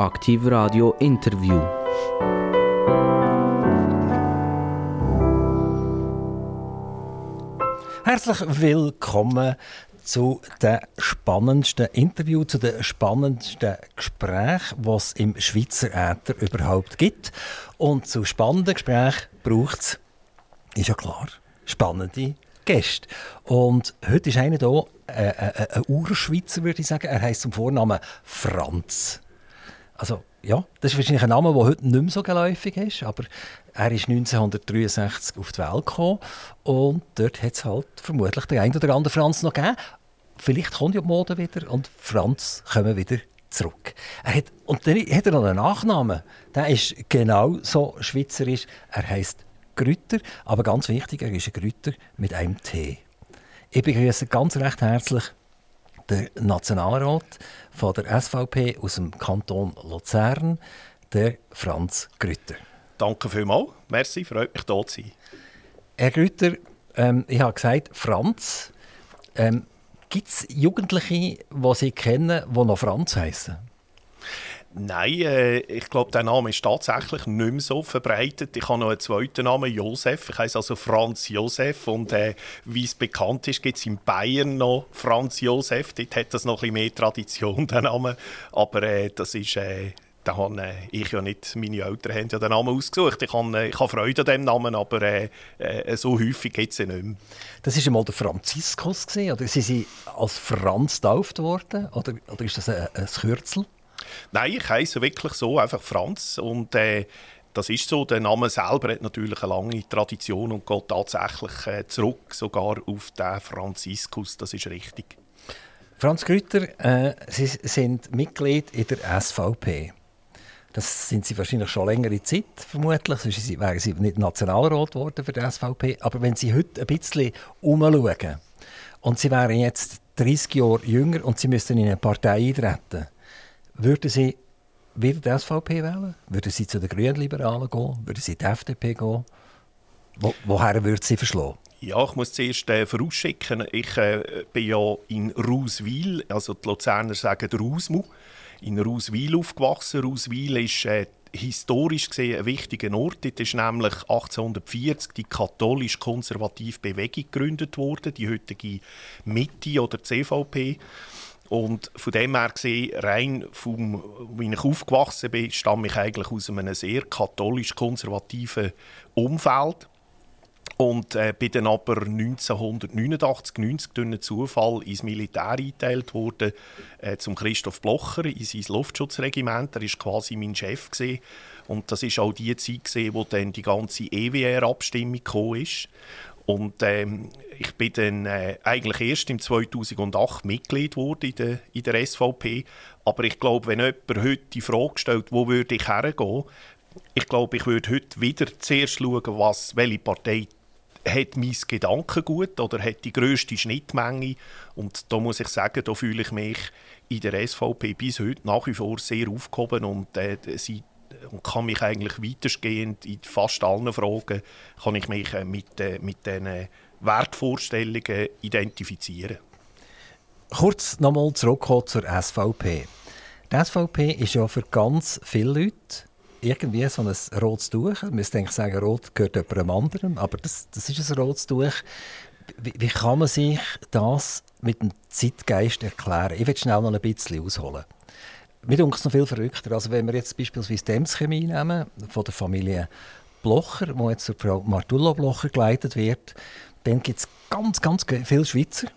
Aktiv Radio Interview. Herzlich willkommen zu den spannendsten Interview, zu den spannendsten Gesprächen, die es im Schweizer Äther überhaupt gibt. Und zu spannenden Gesprächen braucht es, ist ja klar, spannende Gäste. Und heute ist einer hier, äh, äh, ein Urschweizer, würde ich sagen. Er heißt zum Vornamen Franz. Also, ja, das ist wahrscheinlich ein Name, der heute nicht mehr so geläufig ist, aber er ist 1963 auf die Welt gekommen und dort hat es halt vermutlich den einen oder anderen Franz noch gegeben. Vielleicht kommt ja die Mode wieder und Franz kommen wieder zurück. Er hat, und dann hat er noch einen Nachnamen. Der ist genau so schweizerisch. Er heißt Grütter, aber ganz wichtig, er ist ein Grütter mit einem T. Ich begrüße ganz recht herzlich den Nationalrat von der SVP aus dem Kanton Luzern, der Franz Grütter. Danke vielmals. Merci, freut mich, hier zu sein. Herr Grütter, ähm, ich habe gesagt, Franz. Ähm, Gibt es Jugendliche, die Sie kennen, die noch Franz heißen? Nein, äh, ich glaube, der Name ist tatsächlich nicht mehr so verbreitet. Ich habe noch einen zweiten Namen, Josef. Ich heiße also Franz Josef. Und äh, wie es bekannt ist, gibt es in Bayern noch Franz Josef. Dort hat das noch ein bisschen mehr Tradition, der Name. Aber äh, das ist... Äh, da habe äh, ich ja nicht, meine Eltern haben ja den Namen ausgesucht. Ich habe, äh, ich habe Freude an diesem Namen, aber äh, so häufig gibt es ihn nicht mehr. Das war einmal der Franziskus, oder sind Sie als Franz getauft worden? Oder, oder ist das ein, ein Kürzel? Nein, ich heiße wirklich so, einfach Franz. Und äh, das ist so. Der Name selber hat natürlich eine lange Tradition und geht tatsächlich äh, zurück, sogar auf den Franziskus. Das ist richtig. Franz Grütter, äh, Sie sind Mitglied in der SVP. Das sind Sie wahrscheinlich schon längere Zeit, vermutlich. Sonst wären Sie nicht Nationalrat geworden für die SVP. Aber wenn Sie heute ein bisschen umschauen und Sie wären jetzt 30 Jahre jünger und Sie müssten in eine Partei eintreten, würden Sie wieder die SVP wählen? Würden Sie zu den Grünliberalen gehen? Würden Sie die FDP gehen? Wo, woher würden Sie verschlagen? Ja, ich muss zuerst äh, vorausschicken, ich äh, bin ja in Rauswil, also die Luzerner sagen Rausmu, in Rauswil aufgewachsen. Rauswil ist äh, historisch gesehen ein wichtiger Ort. Dort ist nämlich 1840 die katholisch-konservative Bewegung gegründet worden, die heutige Mitte oder CVP. Und von dem her gesehen, rein vom, wie ich aufgewachsen bin, stamme ich eigentlich aus einem sehr katholisch-konservativen Umfeld. Und äh, bin dann aber 1989, 90 durch einen Zufall ins Militär eingeteilt worden, äh, zum Christoph Blocher in sein Luftschutzregiment. Er war quasi mein Chef. Gewesen. Und das war auch die Zeit, gewesen, wo dann die ganze EWR-Abstimmung ist. Und ähm, ich bin dann äh, eigentlich erst im 2008 Mitglied wurde in der, in der SVP. Aber ich glaube, wenn jemand heute die Frage stellt, wo würde ich hergehen, ich glaube, ich würde heute wieder zuerst schauen, was, welche Partei hat mein Gedankengut oder hat die grösste Schnittmenge. Und da muss ich sagen, da fühle ich mich in der SVP bis heute nach wie vor sehr aufgehoben und äh, sie und kann mich eigentlich weitestgehend in fast allen Fragen kann ich mich äh, mit, äh, mit diesen Wertvorstellungen identifizieren. Kurz nochmal zurückkommen zur SVP. Die SVP ist ja für ganz viele Leute irgendwie so ein rotes Tuch. Man müsste eigentlich sagen, rot gehört jemandem anderen, aber das, das ist ein rotes Tuch. Wie, wie, kann man sich das mit dem Zeitgeist erklären? Ich will schnell noch ein bisschen ausholen. Mir denkt es noch viel verrückter. Also wenn wir jetzt beispielsweise die Emschemie nehmen, von der Familie Blocher, wo jetzt durch Frau Martullo Blocher geleitet wird, dann gibt es ganz, ganz viele Schweizer,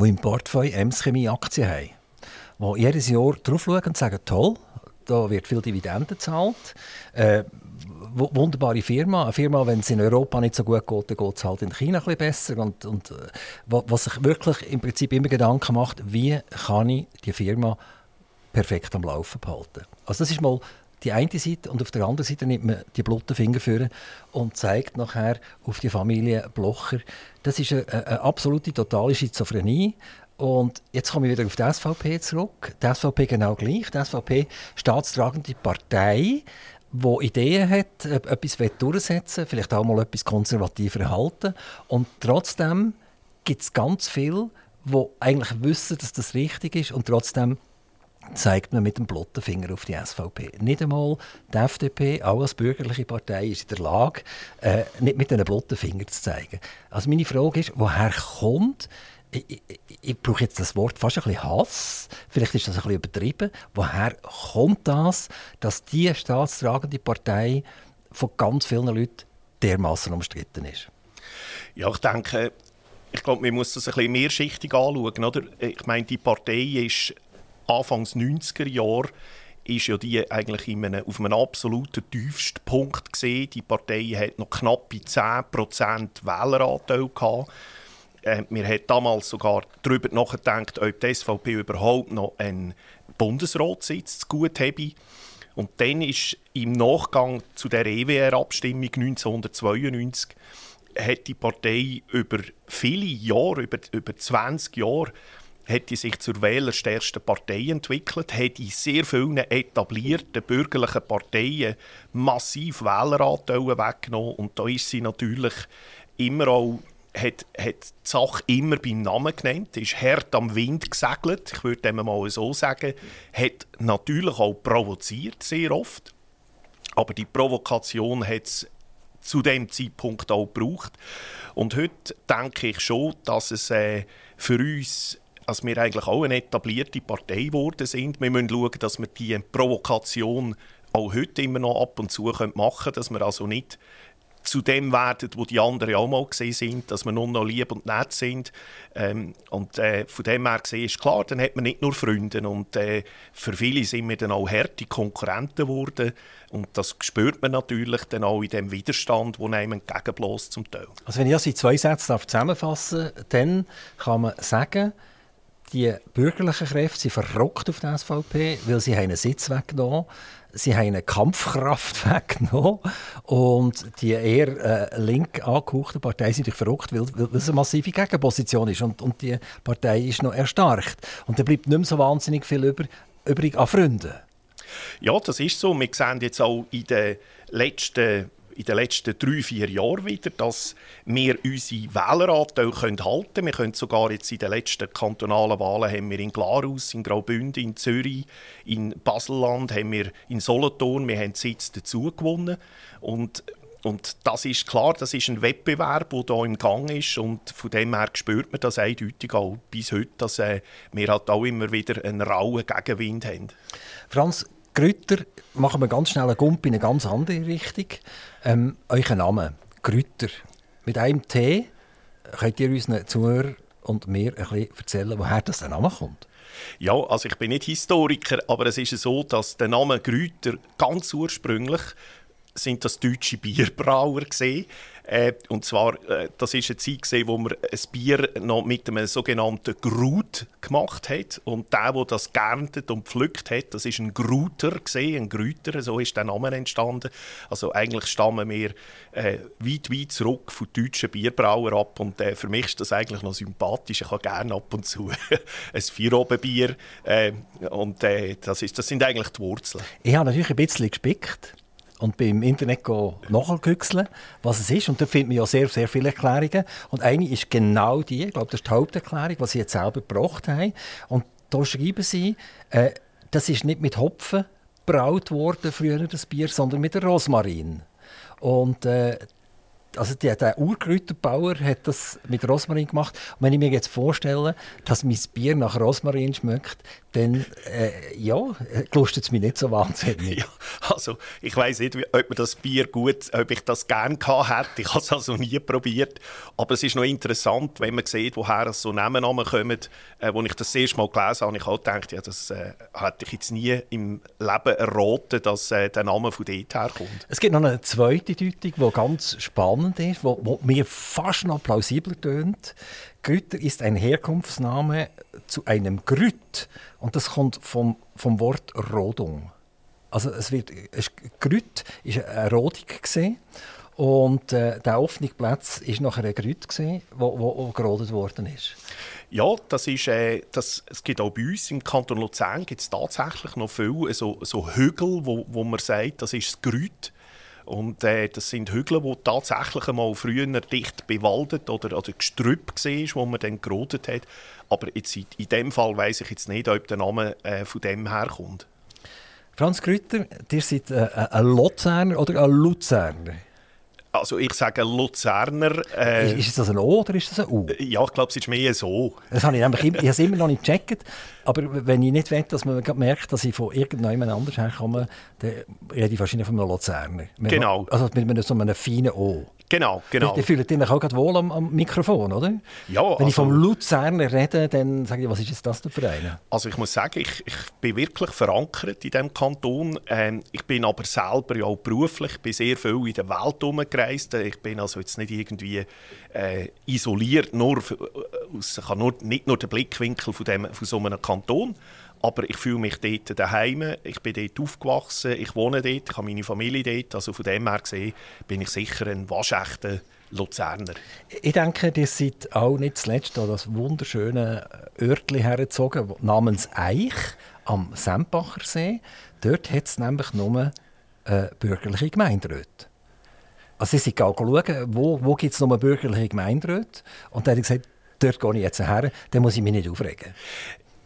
die im Portfolio Emschemie Aktien haben. Die jedes Jahr drauf schauen und sagen, toll, da wird viel Dividende gezahlt. Äh, wunderbare Firma. Eine Firma, wenn es in Europa nicht so gut geht, dann geht es halt in China ein besser. Und, und äh, was sich wirklich im Prinzip immer Gedanken macht, wie kann ich die Firma perfekt am Laufen behalten. Also das ist mal die eine Seite und auf der anderen Seite nimmt man die blotten Finger führen und zeigt nachher auf die Familie Blocher. Das ist eine, eine absolute totale Schizophrenie. Und jetzt komme ich wieder auf die SVP zurück. Die SVP genau gleich. Die SVP staatstragende Partei, die Ideen hat, etwas durchsetzen vielleicht auch mal etwas konservativer halten. Und trotzdem gibt es ganz viele, die eigentlich wissen, dass das richtig ist und trotzdem zeigt man mit dem blotten Finger auf die SVP. Nicht einmal die FDP, auch als bürgerliche Partei, ist in der Lage, äh, nicht mit einem blotten Finger zu zeigen. Also meine Frage ist, woher kommt ich, ich, ich, brauche jetzt das Wort fast ein bisschen Hass, vielleicht ist das ein bisschen übertrieben. Woher kommt das, dass diese staatstragende Partei von ganz vielen Leuten dermaßen umstritten ist? Ja, ich denke, ich glaube, man muss das ein bisschen mehrschichtig anschauen. Oder? Ich meine, die Partei ist Anfangs 90er Jahre ist ja die eigentlich in einem, auf einem absoluten tiefsten Punkt gesehen. Die Partei hat noch knappe 10% Wähleranteil gehabt. Äh, wir haben damals sogar darüber nachgedacht, ob die SVP überhaupt noch einen Bundesratssitz zu gut habe. Und dann ist im Nachgang zu der EWR-Abstimmung 1992 hat die Partei über viele Jahre, über, über 20 Jahre, hat die sich zur wählerstärksten Partei entwickelt, hat in sehr vielen etablierten bürgerlichen Parteien massiv Wähleranteile weggenommen und da ist sie natürlich immer auch hat, hat die Sache immer beim Namen genannt, ist hart am Wind gesegelt, ich würde dem mal so sagen, hat natürlich auch provoziert, sehr oft. Aber die Provokation hat es zu dem Zeitpunkt auch gebraucht. Und heute denke ich schon, dass es äh, für uns dass wir eigentlich auch eine etablierte Partei geworden sind. Wir müssen schauen, dass wir diese Provokation auch heute immer noch ab und zu machen können, dass wir also nicht zu dem werden, wo die anderen auch mal gesehen sind, dass wir nur noch lieb und nett sind. Ähm, und äh, von dem her gesehen ist klar, dann hat man nicht nur Freunde und äh, für viele sind wir dann auch harte Konkurrenten geworden und das spürt man natürlich dann auch in dem Widerstand, wo einem entgegenbläst zum Teil. Also wenn ich das in zwei Sätzen zusammenfassen darf, dann kann man sagen, die bürgerlichen Kräfte sind verrockt auf die SVP, weil sie einen Sitz weggenommen Sie haben eine Kampfkraft weggenommen und die eher äh, link angehauchte Partei sind verrückt, weil, weil es eine massive Gegenposition ist und, und die Partei ist noch erstarkt. Und da bleibt nicht mehr so wahnsinnig viel über, übrig an Freunden. Ja, das ist so. Wir sehen jetzt auch in den letzten in den letzten drei, vier Jahren wieder, dass wir unsere Wähleranteile halten können. Wir können sogar jetzt in den letzten kantonalen Wahlen haben wir in Glarus, in Graubünden, in Zürich, in Baselland, haben wir in Solothurn, wir haben Sitz dazu gewonnen. Und und das ist klar, das ist ein Wettbewerb, der hier im Gang ist und von dem her spürt man das eindeutig auch bis heute, dass äh, wir halt auch immer wieder einen rauen Gegenwind haben. Franz, Grütter, machen wir ganz schnell einen Gump in eine ganz andere Richtung. Ähm, euer Name, Grütter, mit einem T, könnt ihr unseren Zuhörern und mir ein bisschen erzählen, woher das der Name kommt? Ja, also ich bin nicht Historiker, aber es ist so, dass der Name Grüter ganz ursprünglich sind das deutsche Bierbrauer gesehen. Äh, und zwar, äh, das ist eine Zeit gewesen, wo man ein Bier noch mit einem sogenannten Grut gemacht hat. Und der, der das geerntet und pflückt hat, das ist ein Gruter gesehen, ein Grüter. So ist der Name entstanden. Also eigentlich stammen wir äh, weit, weit zurück von deutschen Bierbrauern ab. Und äh, für mich ist das eigentlich noch sympathisch. Ich habe gerne ab und zu ein Vierobenbier. Äh, und äh, das, ist, das sind eigentlich die Wurzeln. Ich habe natürlich ein bisschen gespickt und beim Internet nachgüchseln, was es ist. Und da findet man ja sehr, sehr viele Erklärungen. Und eine ist genau die, ich glaube, das ist die Haupterklärung, was sie jetzt selber gebracht haben. Und da schreiben sie, äh, das ist nicht mit Hopfen braut worden, früher das Bier, sondern mit Rosmarin. Und äh, also der, der Urkräuterbauer hat das mit Rosmarin gemacht. Und wenn ich mir jetzt vorstelle, dass mein Bier nach Rosmarin schmeckt, dann äh, ja, lustet es mich nicht so wahnsinnig. Ja, also ich weiß nicht, ob mir das Bier gut, ob ich das gerne gehabt hätte. Ich habe es also nie probiert. Aber es ist noch interessant, wenn man sieht, woher so Namen kommen. Äh, als ich das erste Mal gelesen habe, ich halt gedacht, ja, das äh, hätte ich jetzt nie im Leben erraten, dass äh, der Name von dort herkommt. Es gibt noch eine zweite Deutung, die ganz spannend ist, die mir fast noch plausibler tönt. Grütter ist ein Herkunftsname zu einem Grüt und das kommt vom, vom Wort Rodung. Also es wird, es, Grüt ist eine Rodung gesehen und äh, der offene Platz ist nachher ein Grüt gesehen, wo, wo, wo gerodet worden ist. Ja, das ist, äh, das, es gibt auch bei uns im Kanton Luzern gibt es tatsächlich noch viele so, so Hügel, wo, wo man sagt, das ist das Grüt. Und äh, das sind Hügel, die tatsächlich einmal früher dicht bewaldet oder, oder gestrüpp war, wo man dann gerodet hat. Aber jetzt in dem Fall weiß ich jetzt nicht, ob der Name äh, von dem herkommt. Franz Grütter, ihr seid äh, ein Luzerner oder ein Luzerner? Also ich sage Luzerner. Äh, ist, ist das ein O oder ist das ein U? Ja, ich glaube, es ist mehr so. Das habe ich nämlich ich habe es immer noch nicht gecheckt. Aber wenn ich nicht will, dass man merkt, dass ich von irgendjemand anders herkomme, dann rede ich wahrscheinlich von einem Luzerner. Genau. Also mit so einem feinen O. Genau, genau. Die fühlen sich auch gerade wohl am, am, Mikrofon, oder? Ja, Wenn also, ich vom Luzerner rede, dann sage ich, was ist jetzt das für ein Also ich muss sagen, ich, ich bin wirklich verankert in diesem Kanton. Ähm, ich bin aber selber ja auch beruflich, bin sehr viel in der Welt herumgereist. Ich bin also jetzt nicht irgendwie äh, isoliert, nur, äh, aus, ich habe nur, nicht nur den Blickwinkel von, dem, von so einem Kanton, aber ich fühle mich dort daheim. Ich bin dort aufgewachsen, ich wohne dort, ich habe meine Familie dort. Also von dem her gesehen bin ich sicher ein waschechter Luzerner. Ich denke, ihr seid auch nicht zuletzt an das wunderschöne Örtli hergezogen namens Eich am Sempacher See. Dort hat es nämlich nur äh, bürgerliche Gemeinderäte. Also sie sind schauen, wo, wo gibt es noch bürgerliche Gemeinderäte. Und dann habe ich gesagt, dort gehe ich jetzt her, dann muss ich mich nicht aufregen.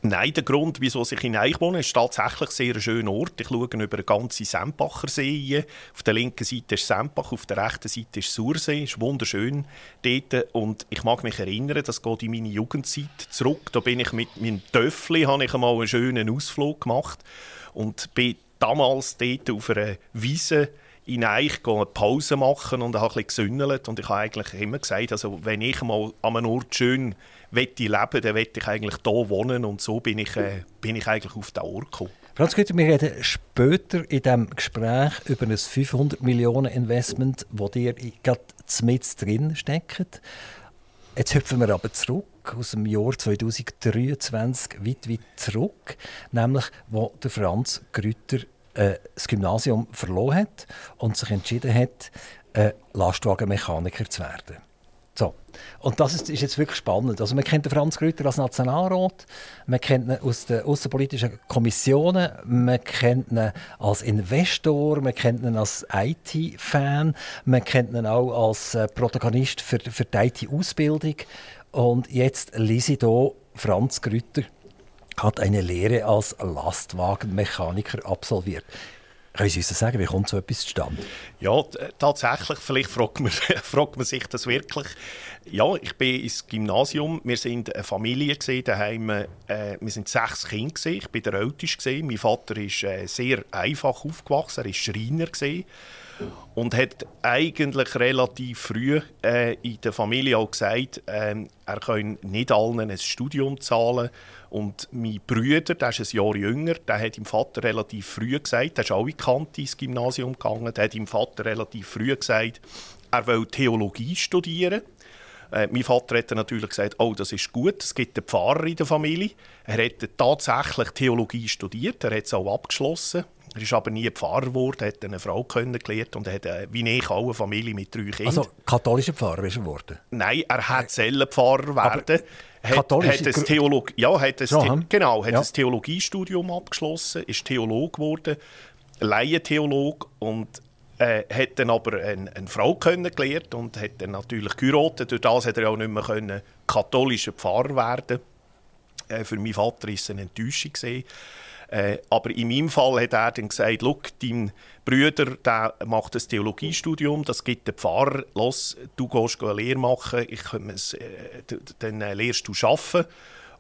Nein, der Grund, wieso ich in Eich wohne, ist tatsächlich sehr ein schöner Ort. Ich schaue über den ganzen Sempacher See. Auf der linken Seite ist Sempach, auf der rechten Seite ist Sursee. Es ist wunderschön dort. Und ich mag mich erinnern, das geht in meine Jugendzeit zurück. Da bin ich mit meinem Töffli, habe ich einmal einen schönen Ausflug gemacht und bin damals dort auf einer Wiese in Eich eine Pause machen und habe ein bisschen gesündelt. Und ich habe eigentlich immer gesagt, also wenn ich mal an einem Ort schön leben will, dann will ich eigentlich hier wohnen. Und so bin ich, äh, bin ich eigentlich auf den Ort gekommen. Franz Güter, wir reden später in diesem Gespräch über ein 500 Millionen Investment, wo ihr gerade mit drin steckt. Jetzt hüpfen wir aber zurück aus dem Jahr 2023 weit, weit zurück, nämlich wo der Franz Grütter äh, das Gymnasium verloren hat und sich entschieden hat, äh, Lastwagenmechaniker zu werden. So. Und das ist, ist, jetzt wirklich spannend. Also man kennt Franz Grüter als Nationalrat, man kennt ihn aus den außenpolitischen Kommissionen, man kennt ihn als Investor, man kennt ihn als IT-Fan, man kennt ihn auch als äh, Protagonist für, für die IT-Ausbildung. Und jetzt lese ich hier Franz Grüter hat eine Lehre als Lastwagenmechaniker absolviert. Können Sie uns sagen, wie kommt so etwas zustande? Ja, tatsächlich, vielleicht fragt man, fragt man sich das wirklich. Ja, ich bin ins Gymnasium, wir sind eine Familie daheim, äh, wir sind sechs Kinder ich bin der Älteste. Mein Vater ist äh, sehr einfach aufgewachsen, er ist Schreiner und hat eigentlich relativ früh äh, in der Familie auch gesagt, äh, er könne nicht allen ein Studium zahlen und mein Bruder, der ist ein Jahr jünger, der hat ihm Vater relativ früh gesagt, der ist auch in Kante ins Gymnasium gegangen, der hat ihm Vater relativ früh gesagt, er will Theologie studieren. Äh, mein Vater hat natürlich gesagt, oh, das ist gut, es gibt einen Pfarrer in der Familie. Er hat tatsächlich Theologie studiert, er hat es auch abgeschlossen. Er ist aber nie Pfarrer geworden, hat eine Frau kennengelernt und hat, äh, wie ich, auch eine Familie mit drei Kindern. Also katholischer Pfarrer ist er geworden? Nein, er hat selber Pfarrer werden. Hat, hat ein Theolog ja, hat ein, The genau, hat ja. ein Theologiestudium abgeschlossen, ist Theolog geworden, Laientheolog und äh, hat dann aber eine, eine Frau kennengelernt und hat dann natürlich geheiratet. Durch das hat er auch nicht mehr können katholischer Pfarrer werden. Äh, für meinen Vater war es eine Enttäuschung. Äh, aber in meinem Fall hat er dann gesagt, dein Bruder der macht ein Theologiestudium, das gibt den Pfarrer, los, du gehst eine Lehre machen, ich, äh, dann äh, lehrst du arbeiten.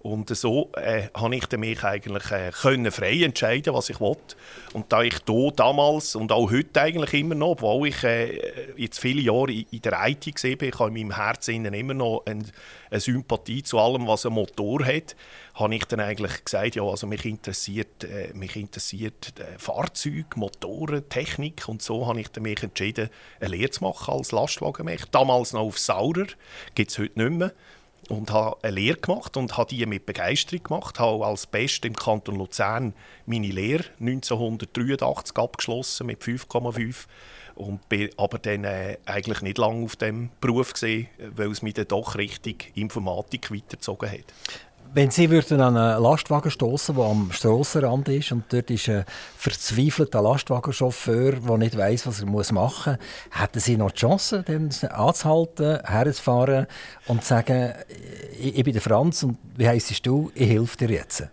Und so äh, ich mich eigentlich äh, können frei entscheiden, was ich wollte. Und da ich hier damals und auch heute eigentlich immer noch, obwohl ich äh, jetzt viele Jahre in, in der IT gesehen bin, ich habe in meinem Herzen immer noch eine, eine Sympathie zu allem, was ein Motor hat, habe ich dann eigentlich gesagt, ja, also mich interessiert, äh, mich interessiert äh, Fahrzeuge, Motoren, Technik und so habe ich mich entschieden, eine Lehre zu machen als Lastwagenmech. Damals noch auf Saurer, gibt es heute nicht mehr und habe eine Lehre gemacht und habe die mit Begeisterung gemacht. Habe als Best im Kanton Luzern meine Lehre 1983 abgeschlossen mit 5,5 und bin aber dann äh, eigentlich nicht lange auf dem Beruf gesehen, weil es mich dann doch richtig Informatik weitergezogen hat. Wenn Sie würden an einen Lastwagen stoßen, der am Strassenrand ist und dort ist ein verzweifelter Lastwagenchauffeur, der nicht weiß, was er machen muss, hätten Sie noch die Chance, den anzuhalten, herzufahren und zu sagen, ich, bin der Franz und wie heisst du, ich helfe dir jetzt?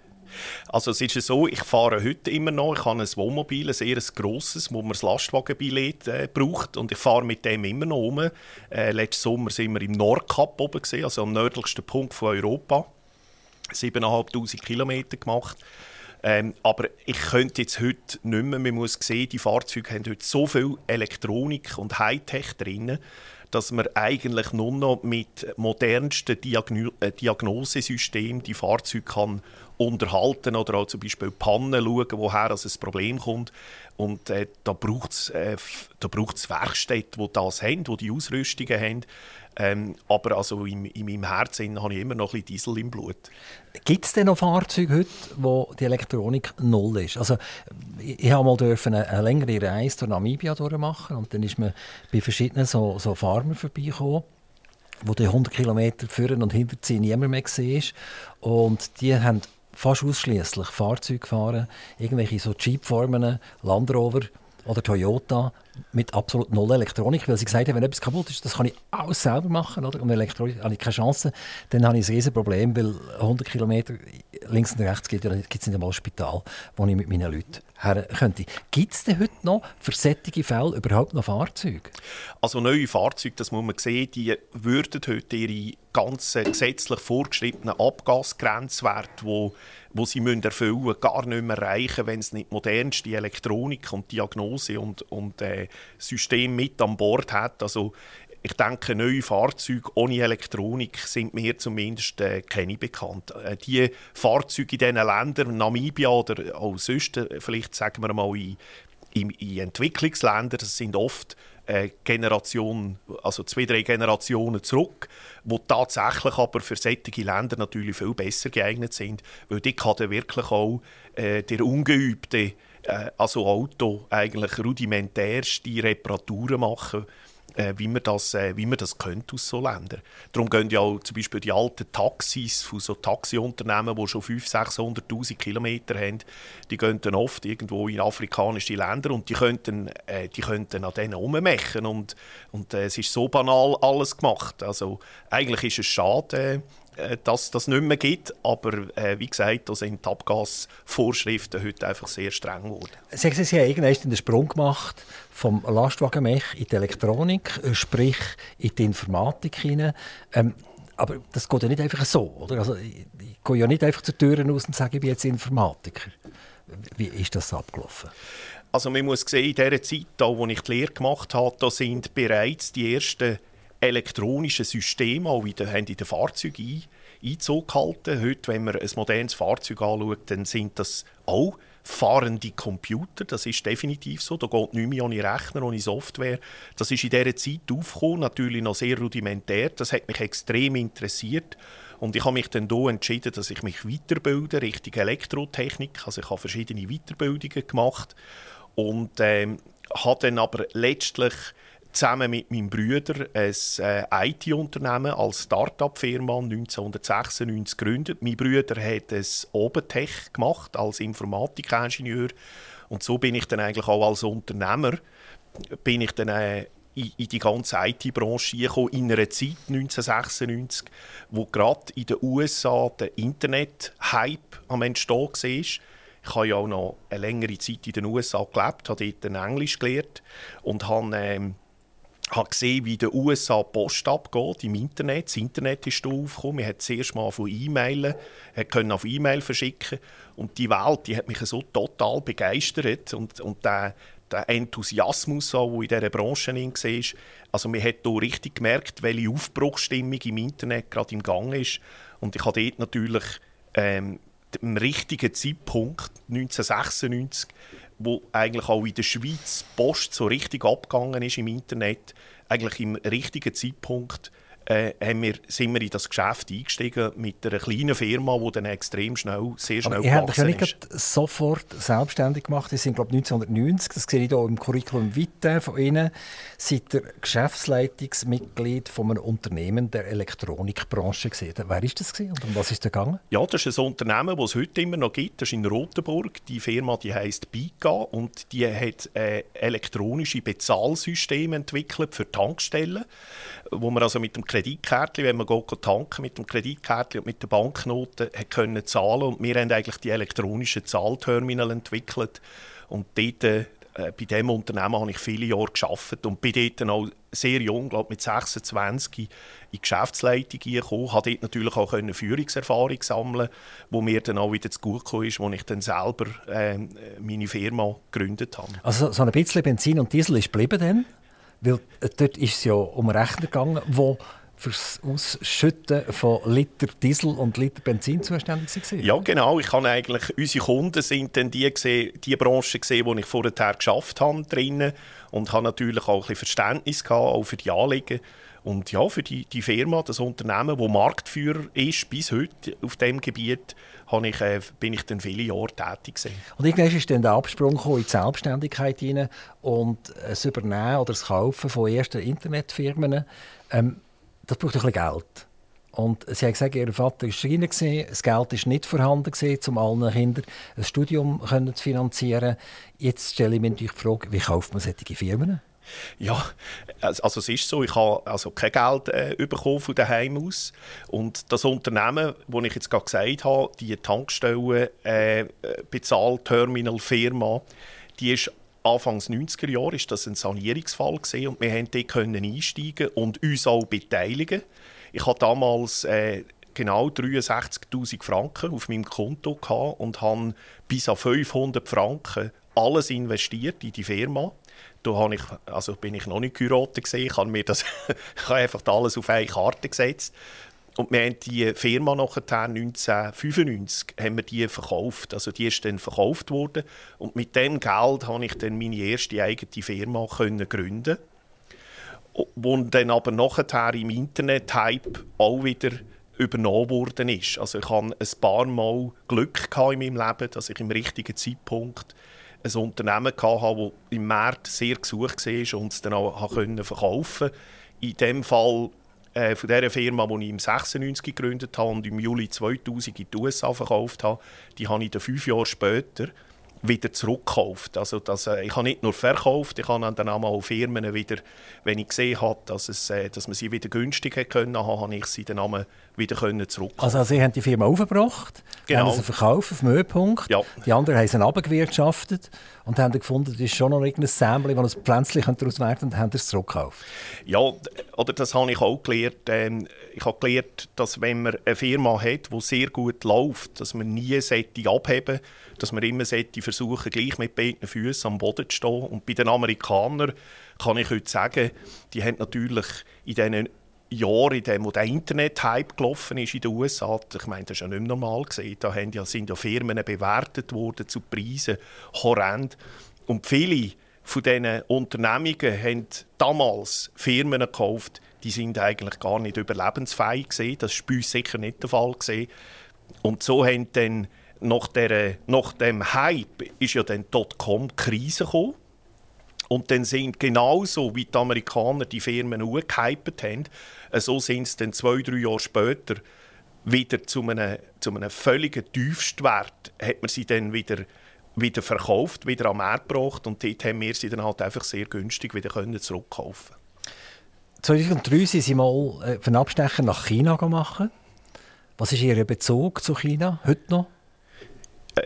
Also es ist so, ich fahre heute immer noch, ich habe ein Wohnmobil, ein sehr grosses, wo man das Lastwagenbillett äh, braucht und ich fahre mit dem immer noch um. Äh, letzten Sommer sind wir im Nordkap oben, gewesen, also am nördlichsten Punkt von Europa. 7'500 Kilometer gemacht. Ähm, aber ich könnte jetzt heute nicht mehr, man muss sehen, die Fahrzeuge haben heute so viel Elektronik und Hightech drin, dass man eigentlich nur noch mit modernsten Diagno äh, Diagnosesystemen die Fahrzeuge kann unterhalten oder auch zum Beispiel Pannen schauen, woher also ein Problem kommt. Und äh, da braucht es äh, Werkstätten, die das haben, die die Ausrüstungen haben. Ähm, aber also in, in meinem Herzen habe ich immer noch ein Diesel im Blut. Gibt es denn noch Fahrzeuge heute, wo die Elektronik null ist? Also, ich, ich habe mal dürfen eine, eine längere Reise durch Namibia durchmachen und dann ist man bei verschiedenen so, so Farmer vorbeigekommen wo die 100 Kilometer führen und hinterziehen niemand mehr war. Und die haben fast ausschließlich Fahrzeuge gefahren, irgendwelche so Jeep-Formen, Land Rover oder Toyota mit absolut null Elektronik, weil sie gesagt haben, wenn etwas kaputt ist, das kann ich alles selber machen. Oder? Und Elektronik habe ich keine Chance. Dann habe ich ein riesiges Problem, weil 100 Kilometer links und rechts gibt es nicht einmal ein Spital, wo ich mit meinen Leuten her könnte. Gibt es denn heute noch für solche Fälle überhaupt noch Fahrzeuge? Also neue Fahrzeuge, das muss man sehen, die würden heute ihre ganzen gesetzlich vorgeschriebenen Abgasgrenzwerte, die wo sie müssen erfüllen müssen, gar nicht mehr erreichen, wenn es nicht modernste Elektronik und Diagnose und, und äh, System mit an Bord hat. Also ich denke, neue Fahrzeuge ohne Elektronik sind mir zumindest äh, keine bekannt. Äh, die Fahrzeuge in diesen Ländern, Namibia oder auch sonst, äh, vielleicht sagen wir mal in, in, in Entwicklungsländern, das sind oft äh, Generation, also zwei, drei Generationen zurück, wo tatsächlich aber für solche Länder natürlich viel besser geeignet sind, weil die kann dann wirklich auch äh, der ungeübte äh, also Auto eigentlich rudimentärste Reparaturen machen äh, wie, man das, äh, wie man das könnte aus so Ländern. Darum gehen ja auch zum Beispiel die alten Taxis von so Taxiunternehmen, die schon 500'000, 600'000 Kilometer haben, die gehen dann oft irgendwo in afrikanische Länder und die könnten, äh, die könnten an denen rummachen und, und äh, es ist so banal alles gemacht. Also eigentlich ist es schade, äh, dass das nicht mehr gibt. Aber äh, wie gesagt, da sind die Abgasvorschriften heute einfach sehr streng geworden. Sagen Sie, Sie haben irgendwann den Sprung gemacht vom Lastwagenmech in die Elektronik, äh, sprich in die Informatik hinein. Ähm, aber das geht ja nicht einfach so, oder? Also, ich, ich gehe ja nicht einfach zur Tür raus und sage, ich bin jetzt Informatiker. Wie ist das abgelaufen? Also man muss sehen, in dieser Zeit, als ich die Lehre gemacht habe, da sind bereits die ersten elektronischen Systeme auch in den, in den Fahrzeugen ein, Einzug gehalten. Heute, wenn man ein modernes Fahrzeug anschaut, dann sind das auch fahrende Computer. Das ist definitiv so. Da geht nicht mehr ohne Rechner, ohne Software. Das ist in dieser Zeit aufgekommen, natürlich noch sehr rudimentär. Das hat mich extrem interessiert. Und ich habe mich dann hier entschieden, dass ich mich weiterbilde, Richtung Elektrotechnik. Also ich habe verschiedene Weiterbildungen gemacht und ähm, habe dann aber letztlich zusammen mit meinem Bruder ein äh, IT-Unternehmen als Start-up-Firma 1996 gegründet. Mein Bruder hat ein Obentech gemacht als Informatikingenieur und so bin ich dann eigentlich auch als Unternehmer bin ich dann äh, in, in, die ganze IT-Branche gekommen, in einer Zeit 1996, wo gerade in den USA der Internet-Hype am Entstehen war. Ich habe ja auch noch eine längere Zeit in den USA gelebt, habe dort Englisch gelernt und habe ähm, habe gesehen, wie in den USA Post abgeht im Internet. Das Internet ist aufgekommen. Man hat zuerst mal von E-Mailen, können auf E-Mail verschicken. Und die Welt, die hat mich so total begeistert. Und, und der, der Enthusiasmus, der in dieser Branche war, also man hat hier richtig gemerkt, welche Aufbruchsstimmung im Internet gerade im Gang ist. Und ich habe dort natürlich ähm, am richtigen Zeitpunkt, 1996, wo eigentlich auch in der Schweiz Post so richtig abgegangen ist im Internet, eigentlich im richtigen Zeitpunkt äh, wir, sind wir in das Geschäft eingestiegen mit einer kleinen Firma, die dann extrem schnell, sehr schnell Aber habt euch ja nicht sofort selbstständig gemacht. Sie sind, glaube ich, 1990, das sehe ich hier im Curriculum vitae von Ihnen, seid ihr Geschäftsleitungsmitglied von einem Unternehmen der Elektronikbranche gewesen. Wer ist das gewesen und um was ist es gegangen? Ja, das ist ein Unternehmen, das es heute immer noch gibt. Das ist in Rotenburg. Die Firma die heißt Bika und die hat äh, elektronische Bezahlsysteme entwickelt für Tankstellen, wo man also mit dem Kreditkärtchen, wenn man geht, tanken mit dem Kreditkärtchen und mit der Banknote, können zahlen und wir haben eigentlich die elektronischen Zahlterminal entwickelt und dort äh, bei diesem Unternehmen habe ich viele Jahre gearbeitet und bin dort auch sehr jung, glaube mit 26, in die Geschäftsleitung gekommen. Ich dort natürlich auch Führungserfahrung sammeln wo mir dann auch wieder zu gut kam, ist, als ich dann selber äh, meine Firma gegründet habe. Also so ein bisschen Benzin und Diesel ist geblieben dann? Weil äh, dort ist es ja um Rechner gegangen, wo fürs Ausschütten von Liter Diesel und Liter Benzin zuständig war? Ja, genau. Ich habe eigentlich, unsere Kunden sind dann die, gesehen, die Branche gesehen, die ich vorher geschafft habe drinnen und habe natürlich auch ein bisschen Verständnis gehabt, auch für die Anliegen. Und ja, für die, die Firma, das Unternehmen, das Marktführer ist bis heute auf diesem Gebiet, habe ich, äh, bin ich dann viele Jahre tätig gewesen. Und irgendwann ist dann der Absprung in die Selbstständigkeit rein und das Übernehmen oder das Kaufen von ersten Internetfirmen. Ähm, das braucht ein bisschen Geld. Und sie haben gesagt, ihr Vater war Schreiner, das Geld war nicht vorhanden, um allen Kindern ein Studium zu finanzieren. Jetzt stelle ich mir natürlich die Frage, wie kauft man solche Firmen? Ja, also es ist so, ich habe also kein Geld äh, von daheim aus und das Unternehmen, das ich jetzt gerade gesagt habe, die Tankstelle äh, Bezahlterminal Firma, die ist Anfangs 90er Jahre ist das ein Sanierungsfall gewesen, und wir konnten dort einsteigen und uns auch beteiligen. Ich hatte damals äh, genau 63'000 Franken auf meinem Konto und habe bis an 500 Franken alles investiert in die Firma. Da habe ich, also bin ich noch nicht geheiratet gesehen, ich habe mir das, ich habe einfach alles auf eine Karte gesetzt und wir haben die Firma nachher 1995 haben wir die verkauft. Also die ist dann verkauft worden. Und mit dem Geld konnte ich dann meine erste eigene Firma können gründen. Wo dann aber nachher im Internet-Hype auch wieder übernommen worden ist. Also ich hatte ein paar Mal Glück in meinem Leben, dass ich im richtigen Zeitpunkt ein Unternehmen hatte, das im März sehr gesucht war und es dann auch verkaufen konnte. In dem Fall äh, von dieser Firma, die ich im 96 gegründet habe und im Juli 2000 in die USA verkauft habe, die habe ich dann fünf Jahre später wieder zurückgekauft. Also das, äh, ich habe nicht nur verkauft, ich habe dann auch Firmen wieder, wenn ich gesehen habe, dass, es, äh, dass man sie wieder günstig hätte können, habe ich sie dann wieder können zurückkaufen. Also, also Sie haben die Firma aufgebracht, genau. haben sie verkauft auf dem Höhepunkt, ja. die anderen haben sie abgewirtschaftet und haben gefunden, das ist schon noch irgendein Sämli, das ein Pflänzchen daraus werden könnte, und haben es zurückgekauft. Ja, oder das habe ich auch gelernt. Ähm, ich habe gelernt, dass wenn man eine Firma hat, die sehr gut läuft, dass man nie abheben sollte, dass man immer versuchen gleich mit beiden Füßen am Boden zu stehen. Und bei den Amerikanern kann ich heute sagen, die haben natürlich in diesen Jahren, in dem, der Internet-Hype gelaufen ist in den USA, ich meine, das ist ja nicht mehr normal gesehen, da sind ja Firmen bewertet worden zu Preisen horrend. Und viele von diesen Unternehmungen haben damals Firmen gekauft, die sind eigentlich gar nicht überlebensfähig gewesen. Das war bei uns sicher nicht der Fall gewesen. Und so haben dann nach, der, nach dem Hype ist ja dann Dotcom-Krise gekommen. Und dann sind genauso wie die Amerikaner die Firmen gehypt haben, so sind es dann zwei, drei Jahre später wieder zu einem, zu einem völligen Tiefstwert, hat man sie dann wieder, wieder verkauft, wieder am Markt gebracht und dort haben wir sie dann halt einfach sehr günstig wieder können zurückkaufen 2003 sind Sie mal äh, für einen Abstecher nach China gemacht. Was ist Ihr Bezug zu China heute noch?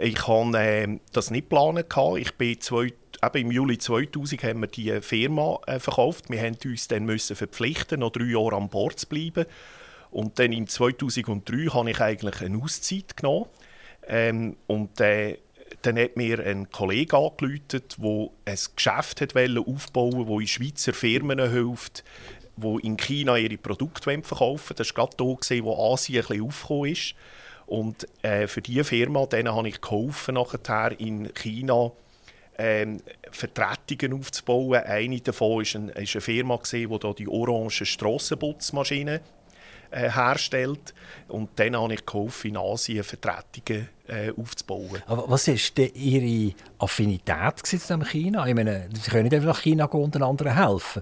Ich habe äh, das nicht geplant. Ich bin zwei, eben im Juli 2000 haben wir die Firma äh, verkauft. Wir mussten uns dann müssen verpflichten, noch drei Jahre an Bord zu bleiben. Und dann im 2003 habe ich eigentlich eine Auszeit genommen. Ähm, und äh, dann hat mir ein Kollege angerufen, der ein Geschäft hat aufbauen das in Schweizer Firmen hilft, die in China ihre Produkte verkaufen. Das war gerade da, wo Asien ein bisschen aufgekommen ist. Und äh, für diese Firma habe ich geholfen, nachher in China ähm, Vertretungen aufzubauen. Eine davon war ein, ist eine Firma, die die orangen Strassenputzmaschinen äh, herstellt. Und dann habe ich geholfen, in Asien Vertretungen äh, aufzubauen. Aber was war denn Ihre Affinität zu diesem China? Ich meine, Sie können nicht einfach nach China gehen und den anderen helfen.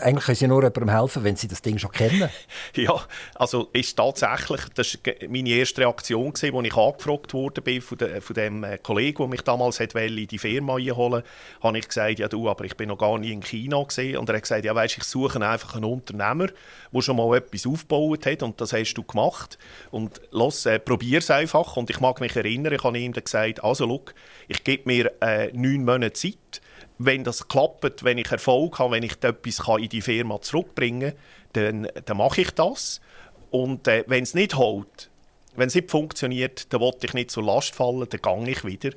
Eigentlich können Sie nur jemandem helfen, wenn Sie das Ding schon kennen. ja, also ist tatsächlich, das war meine erste Reaktion, als ich angefragt wurde von, de, von dem äh, Kollegen, der mich damals hat in die Firma einholen habe ich gesagt, ja du, aber ich bin noch gar nie in China gesehen. Und er hat gesagt, ja weißt, ich suche einfach einen Unternehmer, der schon mal etwas aufgebaut hat und das hast du gemacht. Und los, äh, probier es einfach. Und ich mag mich erinnern, ich habe ihm gesagt, also look, ich gebe mir äh, neun Monate Zeit. Wenn das klappt, wenn ich Erfolg habe, wenn ich etwas in die Firma zurückbringen kann, dann, dann mache ich das. Und äh, wenn es nicht hält, wenn es nicht funktioniert, dann wollte ich nicht zur Last fallen, dann gehe ich wieder.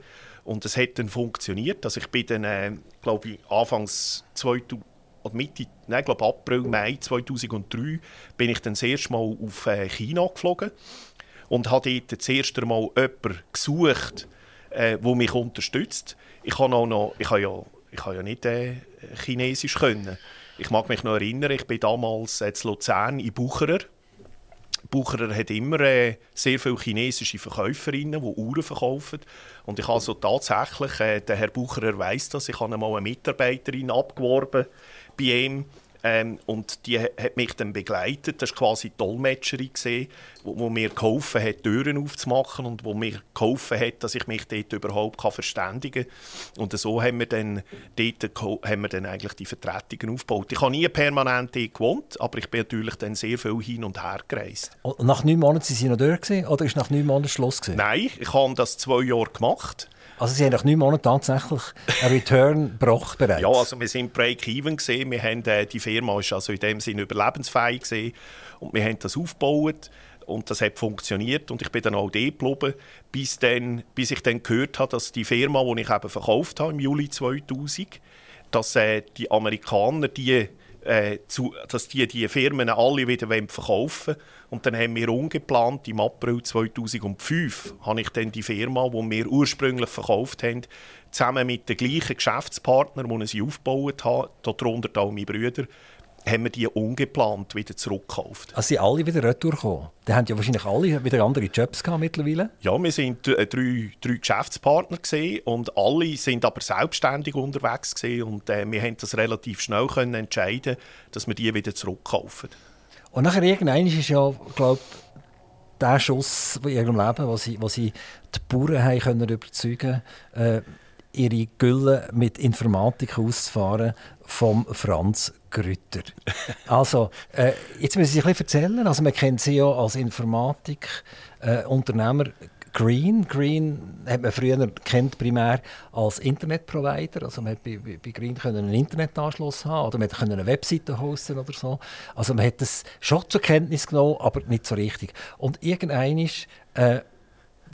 Und es hat dann funktioniert. Also ich bin dann, äh, glaube ich, Anfangs 2000, oder Mitte, nein, glaube April, Mai 2003 bin ich dann das erste Mal auf äh, China geflogen und habe dort das erste Mal jemanden gesucht, äh, mich unterstützt. Ich habe, auch noch, ich habe, ja, ich habe ja nicht äh, Chinesisch können. Ich mag mich noch erinnern, ich bin damals äh, in Luzern in Bucherer. Bucherer hat immer äh, sehr viele chinesische Verkäuferinnen, die Uhren verkaufen. Und ich also tatsächlich, äh, der Herr Bucherer weiss das, ich habe einmal eine Mitarbeiterin abgeworben bei ihm ähm, und die hat mich dann begleitet. Das war quasi die Dolmetscherin, die wo mir geholfen hat, Türen aufzumachen und wo mir geholfen hat, dass ich mich dort überhaupt verständigen kann. Und so haben wir dann, dort, haben wir dann eigentlich die Vertretungen aufgebaut. Ich habe nie permanent dort gewohnt, aber ich bin natürlich dann sehr viel hin und her gereist. Und nach neun Monaten waren Sie noch dort gewesen, oder ist nach neun Monaten Schluss gewesen? Nein, ich habe das zwei Jahre gemacht. Also Sie haben nach neun Monaten tatsächlich einen Return gebracht bereits? Ja, also wir sind Break-Even gesehen. Wir haben, äh, die Firma ist also in dem Sinne überlebensfähig gesehen und wir haben das aufgebaut und das hat funktioniert und ich bin dann auch dort geblieben, bis, dann, bis ich dann gehört habe, dass die Firma, die ich eben verkauft habe im Juli 2000, dass äh, die Amerikaner die äh, zu, dass die die Firmen alle wieder verkaufen wollen. Und dann haben wir ungeplant, im April 2005, habe ich dann die Firma, die wir ursprünglich verkauft haben, zusammen mit den gleichen Geschäftspartnern, die sie aufgebaut haben, darunter auch meine Brüder, haben wir die ungeplant wieder zurückgekauft. Also sind alle wieder retour Dann haben ja wahrscheinlich alle wieder andere Jobs gehabt mittlerweile? Ja, wir sind äh, drei, drei Geschäftspartner und alle sind aber selbstständig unterwegs gewesen, und äh, wir haben das relativ schnell können entscheiden, dass wir die wieder zurückkaufen. Und nachher irgendwann ist ja, glaube der Schuss in ihrem Leben, wo sie, wo sie die Bauern haben können überzeugen äh, ihre Gülle mit Informatik auszufahren vom Franz Grütter. Also, äh, jetzt müssen Sie ein bisschen erzählen. Also, man kennt Sie ja als Informatik-Unternehmer. Äh, Green. Green hat man früher kennt primär als Internetprovider. Also man hat bei, bei Green können einen Internetanschluss haben oder man konnte eine Webseite hosten oder so. Also man hat das schon zur Kenntnis genommen, aber nicht so richtig. Und irgendwann ist, äh,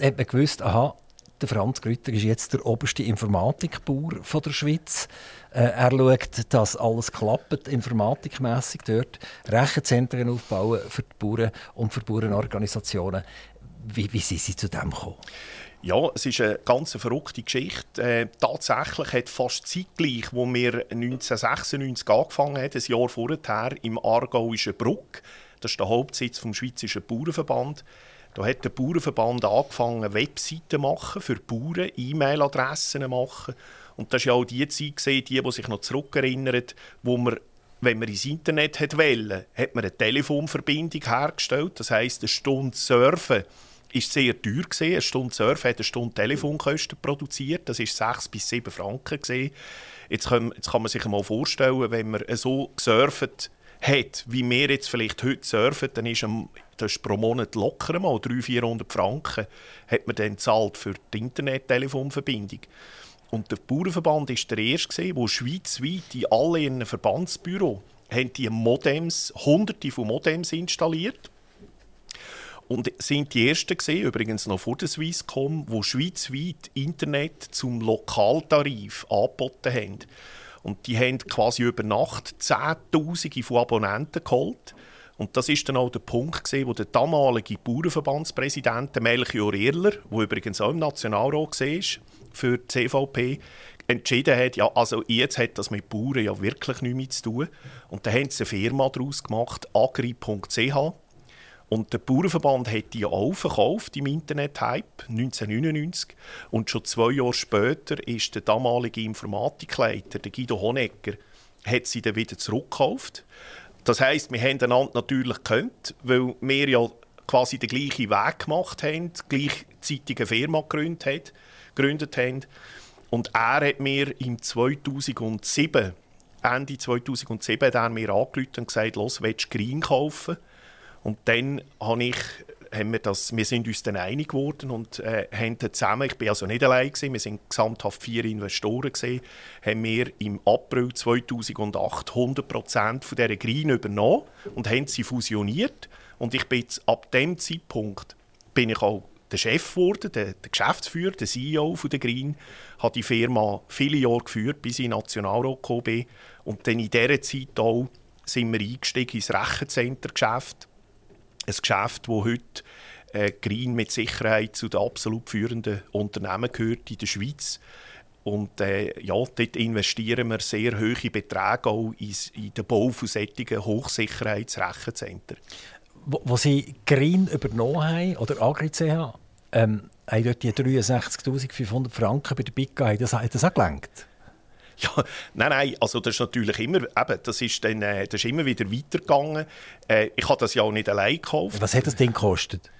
hat man gewusst, aha, der Franz Grütter ist jetzt der oberste Informatikbauer von der Schweiz. Äh, er schaut, dass alles klappt, informatikmässig dort. Rechenzentren aufbauen für die Bauern und für Bauernorganisationen. Wie, wie sind Sie zu dem gekommen? Ja, es ist eine ganz verrückte Geschichte. Äh, tatsächlich hat fast zeitgleich, wo wir 1996 angefangen haben, ein Jahr vorher, im Aargauischen Bruck, das ist der Hauptsitz des Schweizerischen Bauernverband, da hat der Bauernverband angefangen, Webseiten zu machen für Bauern, E-Mail-Adressen zu machen. Und das war ja auch die Zeit, die, die sich noch zurückerinnern, wo man wenn man ins Internet wollte, hat man eine Telefonverbindung hergestellt. Das heisst, eine Stunde Surfen ist sehr teuer gewesen. Eine Stunde Surfen hat eine Stunde Telefonkosten produziert. Das ist sechs bis sieben Franken gewesen. Jetzt kann, jetzt kann man sich mal vorstellen, wenn man so gesurft hat, wie wir jetzt vielleicht heute surfen, dann ist, am, das ist pro Monat locker mal 300, 400 Franken hat man dann zahlt für die Internet-Telefonverbindung. Und der Bauernverband war der erste, der schweizweit in allen ihren Verbandsbüros die Modems, hunderte von Modems installiert und sind die ersten gesehen, übrigens noch vor der Swisscom, die schweizweit Internet zum Lokaltarif angeboten haben. Und die haben quasi über Nacht Zehntausende von Abonnenten geholt. Und das ist dann auch der Punkt, gewesen, wo der damalige Bauernverbandspräsident Melchior Erler, der übrigens auch im Nationalrat war, für die CVP, entschieden hat, ja, also jetzt hat das mit Bauern ja wirklich nichts mehr zu tun. Und dann haben sie eine Firma daraus gemacht, agri.ch. Und der Bauernverband hat die auch verkauft im Internet-Hype 1999. Und schon zwei Jahre später ist der damalige Informatikleiter, der Guido Honegger, hat sie dann wieder zurückgekauft. Das heißt, wir haben einander natürlich gekannt, weil wir ja quasi den gleichen Weg gemacht haben, gleichzeitig eine Firma gegründet, gegründet haben. Und er hat mir im 2007, Ende 2007, hat er mir angerufen und gesagt, «Los, willst du Green kaufen?» Und dann habe ich, haben wir, das, wir sind uns dann einig geworden und äh, haben zusammen, ich bin also nicht allein gewesen, wir sind gesamthaft vier Investoren gewesen, haben wir im April 2008 100% von dieser Green übernommen und haben sie fusioniert. Und ich bin jetzt, ab dem Zeitpunkt bin ich auch der Chef geworden, der, der Geschäftsführer, der CEO von der Green, hat die Firma viele Jahre geführt, bis ich Nationalrat bin. Und dann in dieser Zeit auch sind wir eingestiegen ins Rechenzentrum-Geschäft ein Geschäft, das heute äh, Green mit Sicherheit zu den absolut führenden Unternehmen gehört in der Schweiz. Und äh, ja, dort investieren wir sehr hohe Beträge auch in, in den Bau von solchen Hochsicherheitsrechenzentren. Wo, wo Sie Green übernommen haben, oder AgriCH, ähm, haben dort die 63'500 Franken bei der BICA, hat das, das auch gelenkt? Ja, nein, nein, also das ist natürlich immer, eben, das ist, dann, äh, das ist immer wieder weitergegangen. Äh, ich habe das ja auch nicht allein gekauft. Was hat das Ding gekostet?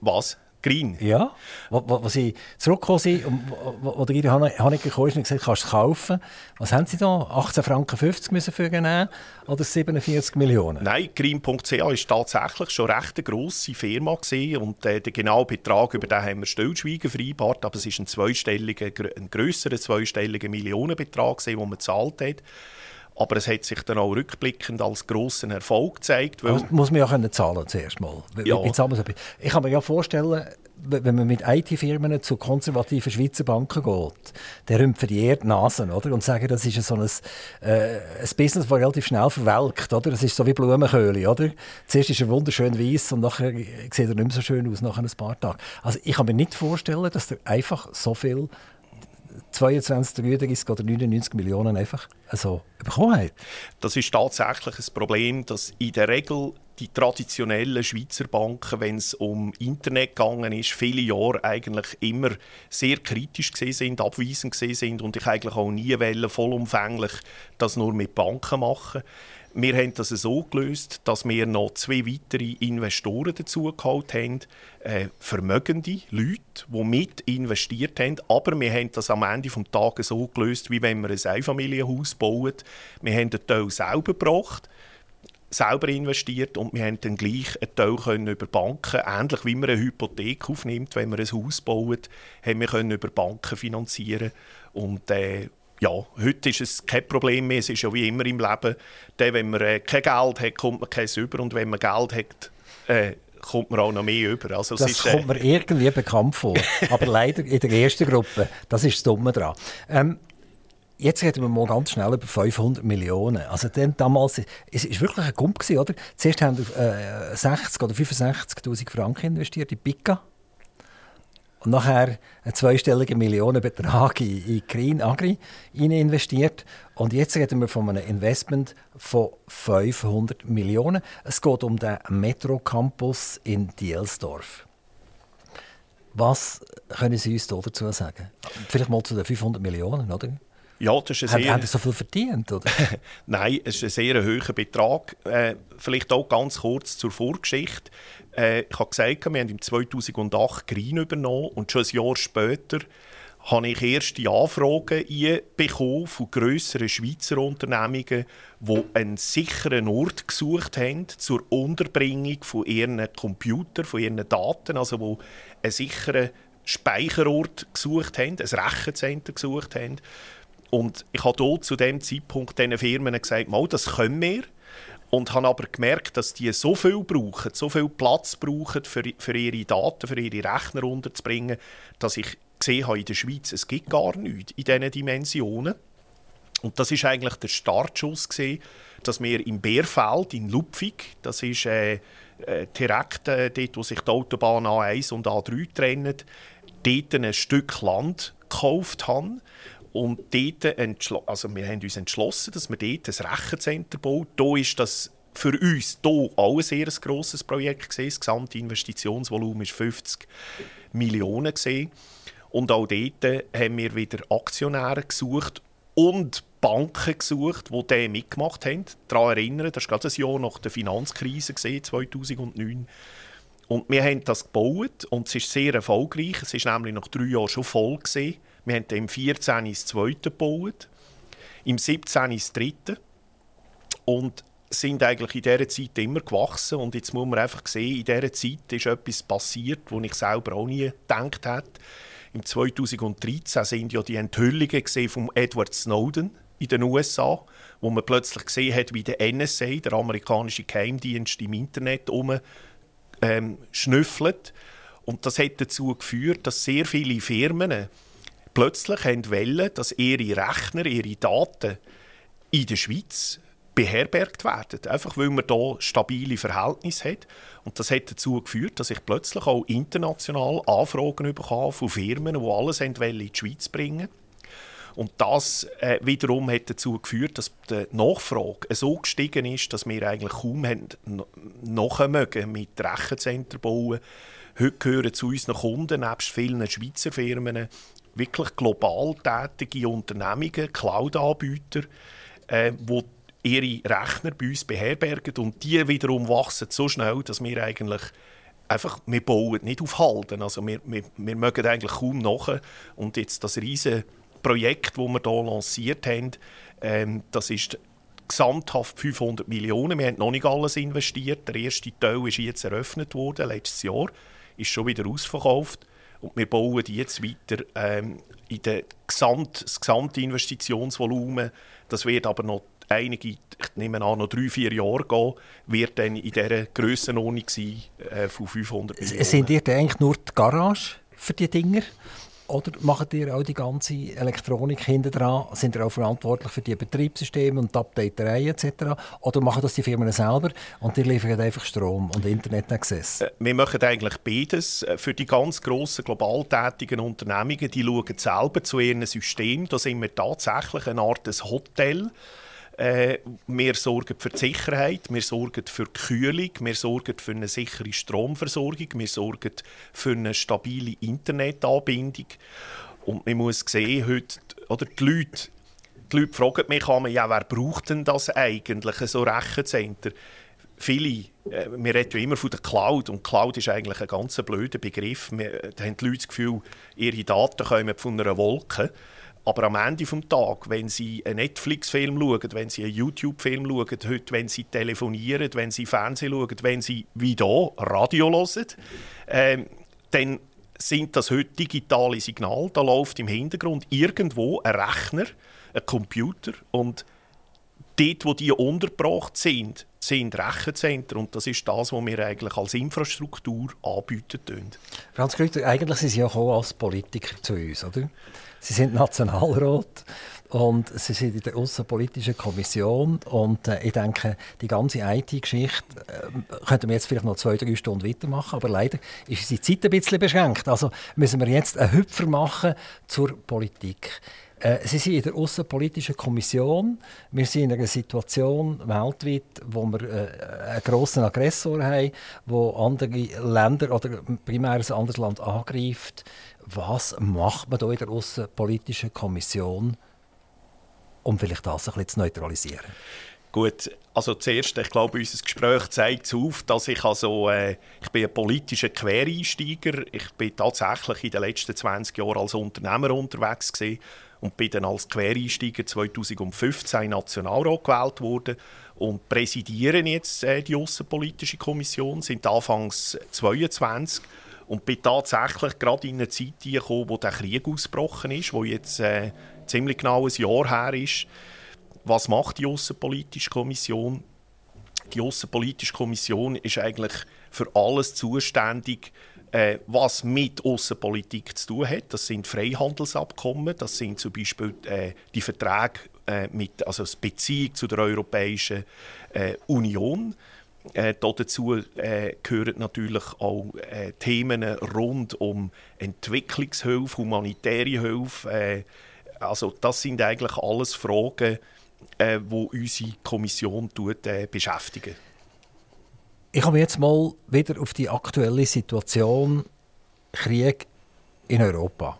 Was? Green. Ja, als sie zurückgekommen sind und wo der Guido Haneke kam und gesagt kannst du es kaufen. Was haben sie da? 18,50 Franken müssen für nehmen oder 47 Millionen? Nein, Green.ch war tatsächlich schon recht eine grosse Firma gewesen und äh, den genauen Betrag über den haben wir stillschweigen vereinbart, aber es ist ein zweistelliger, ein grösserer zweistelliger Millionenbetrag den man gezahlt hat. Aber es hat sich dann auch rückblickend als grossen Erfolg gezeigt. Weil das muss man ja können zahlen zuerst mal. Ja. Ich kann mir ja vorstellen, wenn man mit IT-Firmen zu konservativen Schweizer Banken geht, dann rümpfen die eher die Nasen oder? und sagen, das ist so ein, äh, ein Business, das relativ schnell verwelkt. Oder? Das ist so wie Blumenköhle. Oder? Zuerst ist er wunderschön weiß und nachher sieht er nicht mehr so schön aus nach ein paar Tagen. Also ich kann mir nicht vorstellen, dass er einfach so viel 22, 33 oder 99 Millionen einfach so bekommen hat. Das ist tatsächlich ein Problem, dass in der Regel die traditionellen Schweizer Banken, wenn es um Internet gegangen ist, viele Jahre eigentlich immer sehr kritisch sind, abweisend sind und ich eigentlich auch nie wollte, vollumfänglich das nur mit Banken machen. Wir haben das so gelöst, dass wir noch zwei weitere Investoren dazu geholt haben, äh, vermögende Leute, die mit investiert haben. Aber wir haben das am Ende des Tages so gelöst, wie wenn wir ein Einfamilienhaus bauen. Wir haben den Teil selber gebracht selber investiert und wir haben dann gleich einen Teil können über Banken, ähnlich wie man eine Hypothek aufnimmt, wenn man ein Haus baut, haben wir können über Banken finanzieren und äh, ja, heute ist es kein Problem mehr. Es ist ja wie immer im Leben, denn wenn man äh, kein Geld hat, kommt man keins über. Und wenn man Geld hat, äh, kommt man auch noch mehr über. Also, das ist, äh... kommt mir irgendwie bekannt vor. Aber leider in der ersten Gruppe. Das ist das Dumme daran. Ähm, Jetzt reden wir mal ganz schnell über 500 Millionen. Also dann, damals, es war wirklich ein Gump, oder? Zuerst haben wir äh, 60 oder 65'000 Franken investiert in Pika. Und nachher einen zweistelligen Millionenbetrag in, in Green Agri investiert. Und jetzt reden wir von einem Investment von 500 Millionen. Es geht um den Metro Campus in Dielsdorf. Was können Sie uns dazu sagen? Vielleicht mal zu den 500 Millionen, oder? Ja, das ist ein sehr... Haben Sie so viel verdient, oder? Nein, es ist ein sehr hoher Betrag. Äh, vielleicht auch ganz kurz zur Vorgeschichte. Äh, ich habe gesagt, wir haben im 2008 Green übernommen und schon ein Jahr später habe ich erste Anfragen bekommen von grösseren Schweizer Unternehmungen, die einen sicheren Ort gesucht haben zur Unterbringung von ihren Computern, von ihren Daten, also wo einen sicheren Speicherort gesucht haben, ein Rechenzentrum gesucht haben. Und ich habe dort zu dem Zeitpunkt diesen Firmen gesagt, mal, das können wir. Und habe aber gemerkt, dass die so viel brauchen, so viel Platz brauchen, für, für ihre Daten, für ihre Rechner unterzubringen, dass ich gesehen habe in der Schweiz, es gibt gar nichts in diesen Dimensionen. Und das ist eigentlich der Startschuss gewesen, dass wir im Bärfeld in Lupfig, das ist äh, äh, direkt äh, dort, wo sich die Autobahn A1 und A3 trennen, dort ein Stück Land gekauft haben und dort also wir haben uns entschlossen, dass wir dort ein Rechenzentrum bauen. Da ist das für uns hier auch ein sehr grosses Projekt. Gewesen. Das gesamte Investitionsvolumen war 50 Millionen. Gewesen. Und auch dort haben wir wieder Aktionäre gesucht und Banken gesucht, die dem mitgemacht haben. Daran erinnern, das war gerade ein Jahr nach der Finanzkrise 2009. Und wir haben das gebaut und es ist sehr erfolgreich. Es ist nämlich nach drei Jahren schon voll. Gewesen. Wir haben im 14. das zweite gebaut, im 17. das dritte. Und sind eigentlich in dieser Zeit immer gewachsen. Und jetzt muss man einfach sehen, in dieser Zeit ist etwas passiert, wo ich selber auch nie gedacht hätte. Im 2013 sind ja die Enthüllungen von Edward Snowden in den USA, wo man plötzlich gesehen hat, wie der NSA, der amerikanische Geheimdienst, im Internet um ähm, schnüffelt. Und das hat dazu geführt, dass sehr viele Firmen plötzlich wollen, dass ihre Rechner, ihre Daten in der Schweiz beherbergt werden. Einfach weil man hier stabile Verhältnisse hat. Und das hat dazu geführt, dass ich plötzlich auch international Anfragen bekam von Firmen, die alles in die Schweiz bringen und das äh, wiederum hat dazu geführt, dass die Nachfrage so gestiegen ist, dass wir eigentlich kaum haben mögen mit Rechenzentren bauen. Heute gehören zu unseren Kunden, nebst vielen Schweizer Firmen, wirklich global tätige Unternehmungen, Cloud-Anbieter, äh, ihre Rechner bei uns beherbergen und die wiederum wachsen so schnell, dass wir eigentlich einfach, wir bauen nicht auf Halten. Also wir, wir, wir mögen eigentlich kaum nach. Und jetzt das riesige Projekt, das wir hier lanciert haben, ähm, das ist gesamthaft 500 Millionen. Wir haben noch nicht alles investiert. Der erste Teil ist jetzt eröffnet worden, letztes Jahr, ist schon wieder ausverkauft. Und wir bauen jetzt weiter ähm, in der Gesamt, das gesamte Investitionsvolumen. Das wird aber noch einige, ich nehme an, noch drei, vier Jahre gehen, wird dann in dieser Grössenordnung sein äh, von 500 Millionen. Sind ihr denn eigentlich nur die Garage für die Dinger? Oder macht ihr auch die ganze Elektronik hinten dran? Sind ihr auch verantwortlich für die Betriebssysteme und die Updaterei etc.? Oder machen das die Firmen selber und die liefern einfach Strom und Internet-Access? Äh, wir machen eigentlich beides. Äh, für die ganz grossen, global tätigen Unternehmungen, die schauen selber zu ihrem System. Da sind wir tatsächlich eine Art Hotel äh, wir sorgen für die Sicherheit, wir sorgen für die Kühlung, wir sorgen für eine sichere Stromversorgung, wir sorgen für eine stabile Internetanbindung. Und man muss sehen, heute, oder die Leute, die Leute fragen mich, ja, wer braucht denn das eigentlich, so Rechencenter? Viele, äh, wir reden ja immer von der Cloud und Cloud ist eigentlich ein ganz blöder Begriff. Wir, da haben die Leute das Gefühl, ihre Daten kommen von einer Wolke. Aber am Ende des Tages, wenn Sie einen Netflix-Film schauen, wenn Sie einen YouTube-Film schauen, heute, wenn Sie telefonieren, wenn Sie Fernsehen schauen, wenn Sie wie hier Radio hören, äh, dann sind das heute digitale Signale. Da läuft im Hintergrund irgendwo ein Rechner, ein Computer und dort, wo die untergebracht sind, sind Rechenzentren und das ist das, was wir eigentlich als Infrastruktur anbieten. Franz Grüter, eigentlich sind Sie ja auch als Politiker zu uns, oder? Sie sind Nationalrat und Sie sind in der Außenpolitischen Kommission. Und äh, ich denke, die ganze IT-Geschichte äh, könnten wir jetzt vielleicht noch zwei, drei Stunden weitermachen. Aber leider ist unsere Zeit ein bisschen beschränkt. Also müssen wir jetzt einen Hüpfer machen zur Politik. Äh, Sie sind in der Außenpolitischen Kommission. Wir sind in einer Situation weltweit, wo wir äh, einen grossen Aggressor haben, der andere Länder oder primär ein anderes Land angreift. Was macht man da in der Außenpolitischen Kommission, um vielleicht das ein bisschen zu neutralisieren? Gut, also zuerst, ich glaube, unser Gespräch zeigt auf, dass ich also, äh, ich bin ein politischer Quereinsteiger. Ich bin tatsächlich in den letzten 20 Jahren als Unternehmer unterwegs gewesen und bin dann als Quereinsteiger 2015 in Nationalrat gewählt worden und präsidieren jetzt äh, die Außenpolitische Kommission, sind anfangs 22 und bin tatsächlich gerade in eine Zeit gekommen, wo der Krieg ausgebrochen ist, wo jetzt äh, ziemlich genau ein Jahr her ist. Was macht die Außenpolitische Kommission? Die Außenpolitische Kommission ist eigentlich für alles zuständig, äh, was mit Außenpolitik zu tun hat. Das sind Freihandelsabkommen, das sind zum Beispiel äh, die Verträge äh, mit, also die Beziehung zu der Europäischen äh, Union. Äh, dazu äh, gehören natürlich auch äh, Themen rund um Entwicklungshilfe, humanitäre Hilfe, äh, Also das sind eigentlich alles Fragen, äh, wo unsere Kommission tut, äh, beschäftigen. Ich komme jetzt mal wieder auf die aktuelle Situation Krieg in Europa.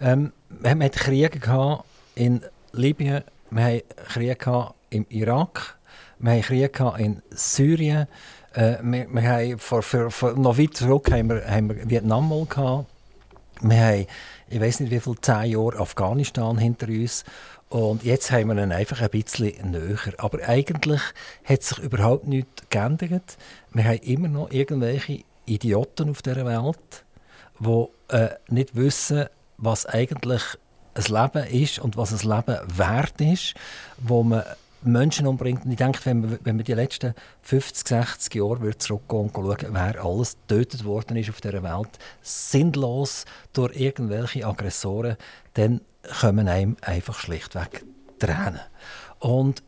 Ähm, wir hatten Kriege in Libyen, wir hatten Kriege im Irak, wir hatten Kriege in Syrien, äh, wir, wir haben vor, vor, vor, noch weit zurück haben wir, haben wir Vietnam mal gehabt. Wir haben, ich weiß nicht wie viele, zehn Jahre Afghanistan hinter uns. Und jetzt haben wir ihn einfach ein bisschen näher. Aber eigentlich hat sich überhaupt nichts geändert. Wir haben immer noch irgendwelche Idioten auf dieser Welt, die äh, nicht wissen, was eigentlich ein Leben ist und was ein Leben wert ist, wo man Menschen umbringt. Und ich denke, wenn man, wenn man die letzten 50, 60 Jahre zurückgehen und schauen, wer alles getötet worden ist auf dieser Welt, sinnlos durch irgendwelche Aggressoren, dann kommen einem einfach schlichtweg Tränen. Und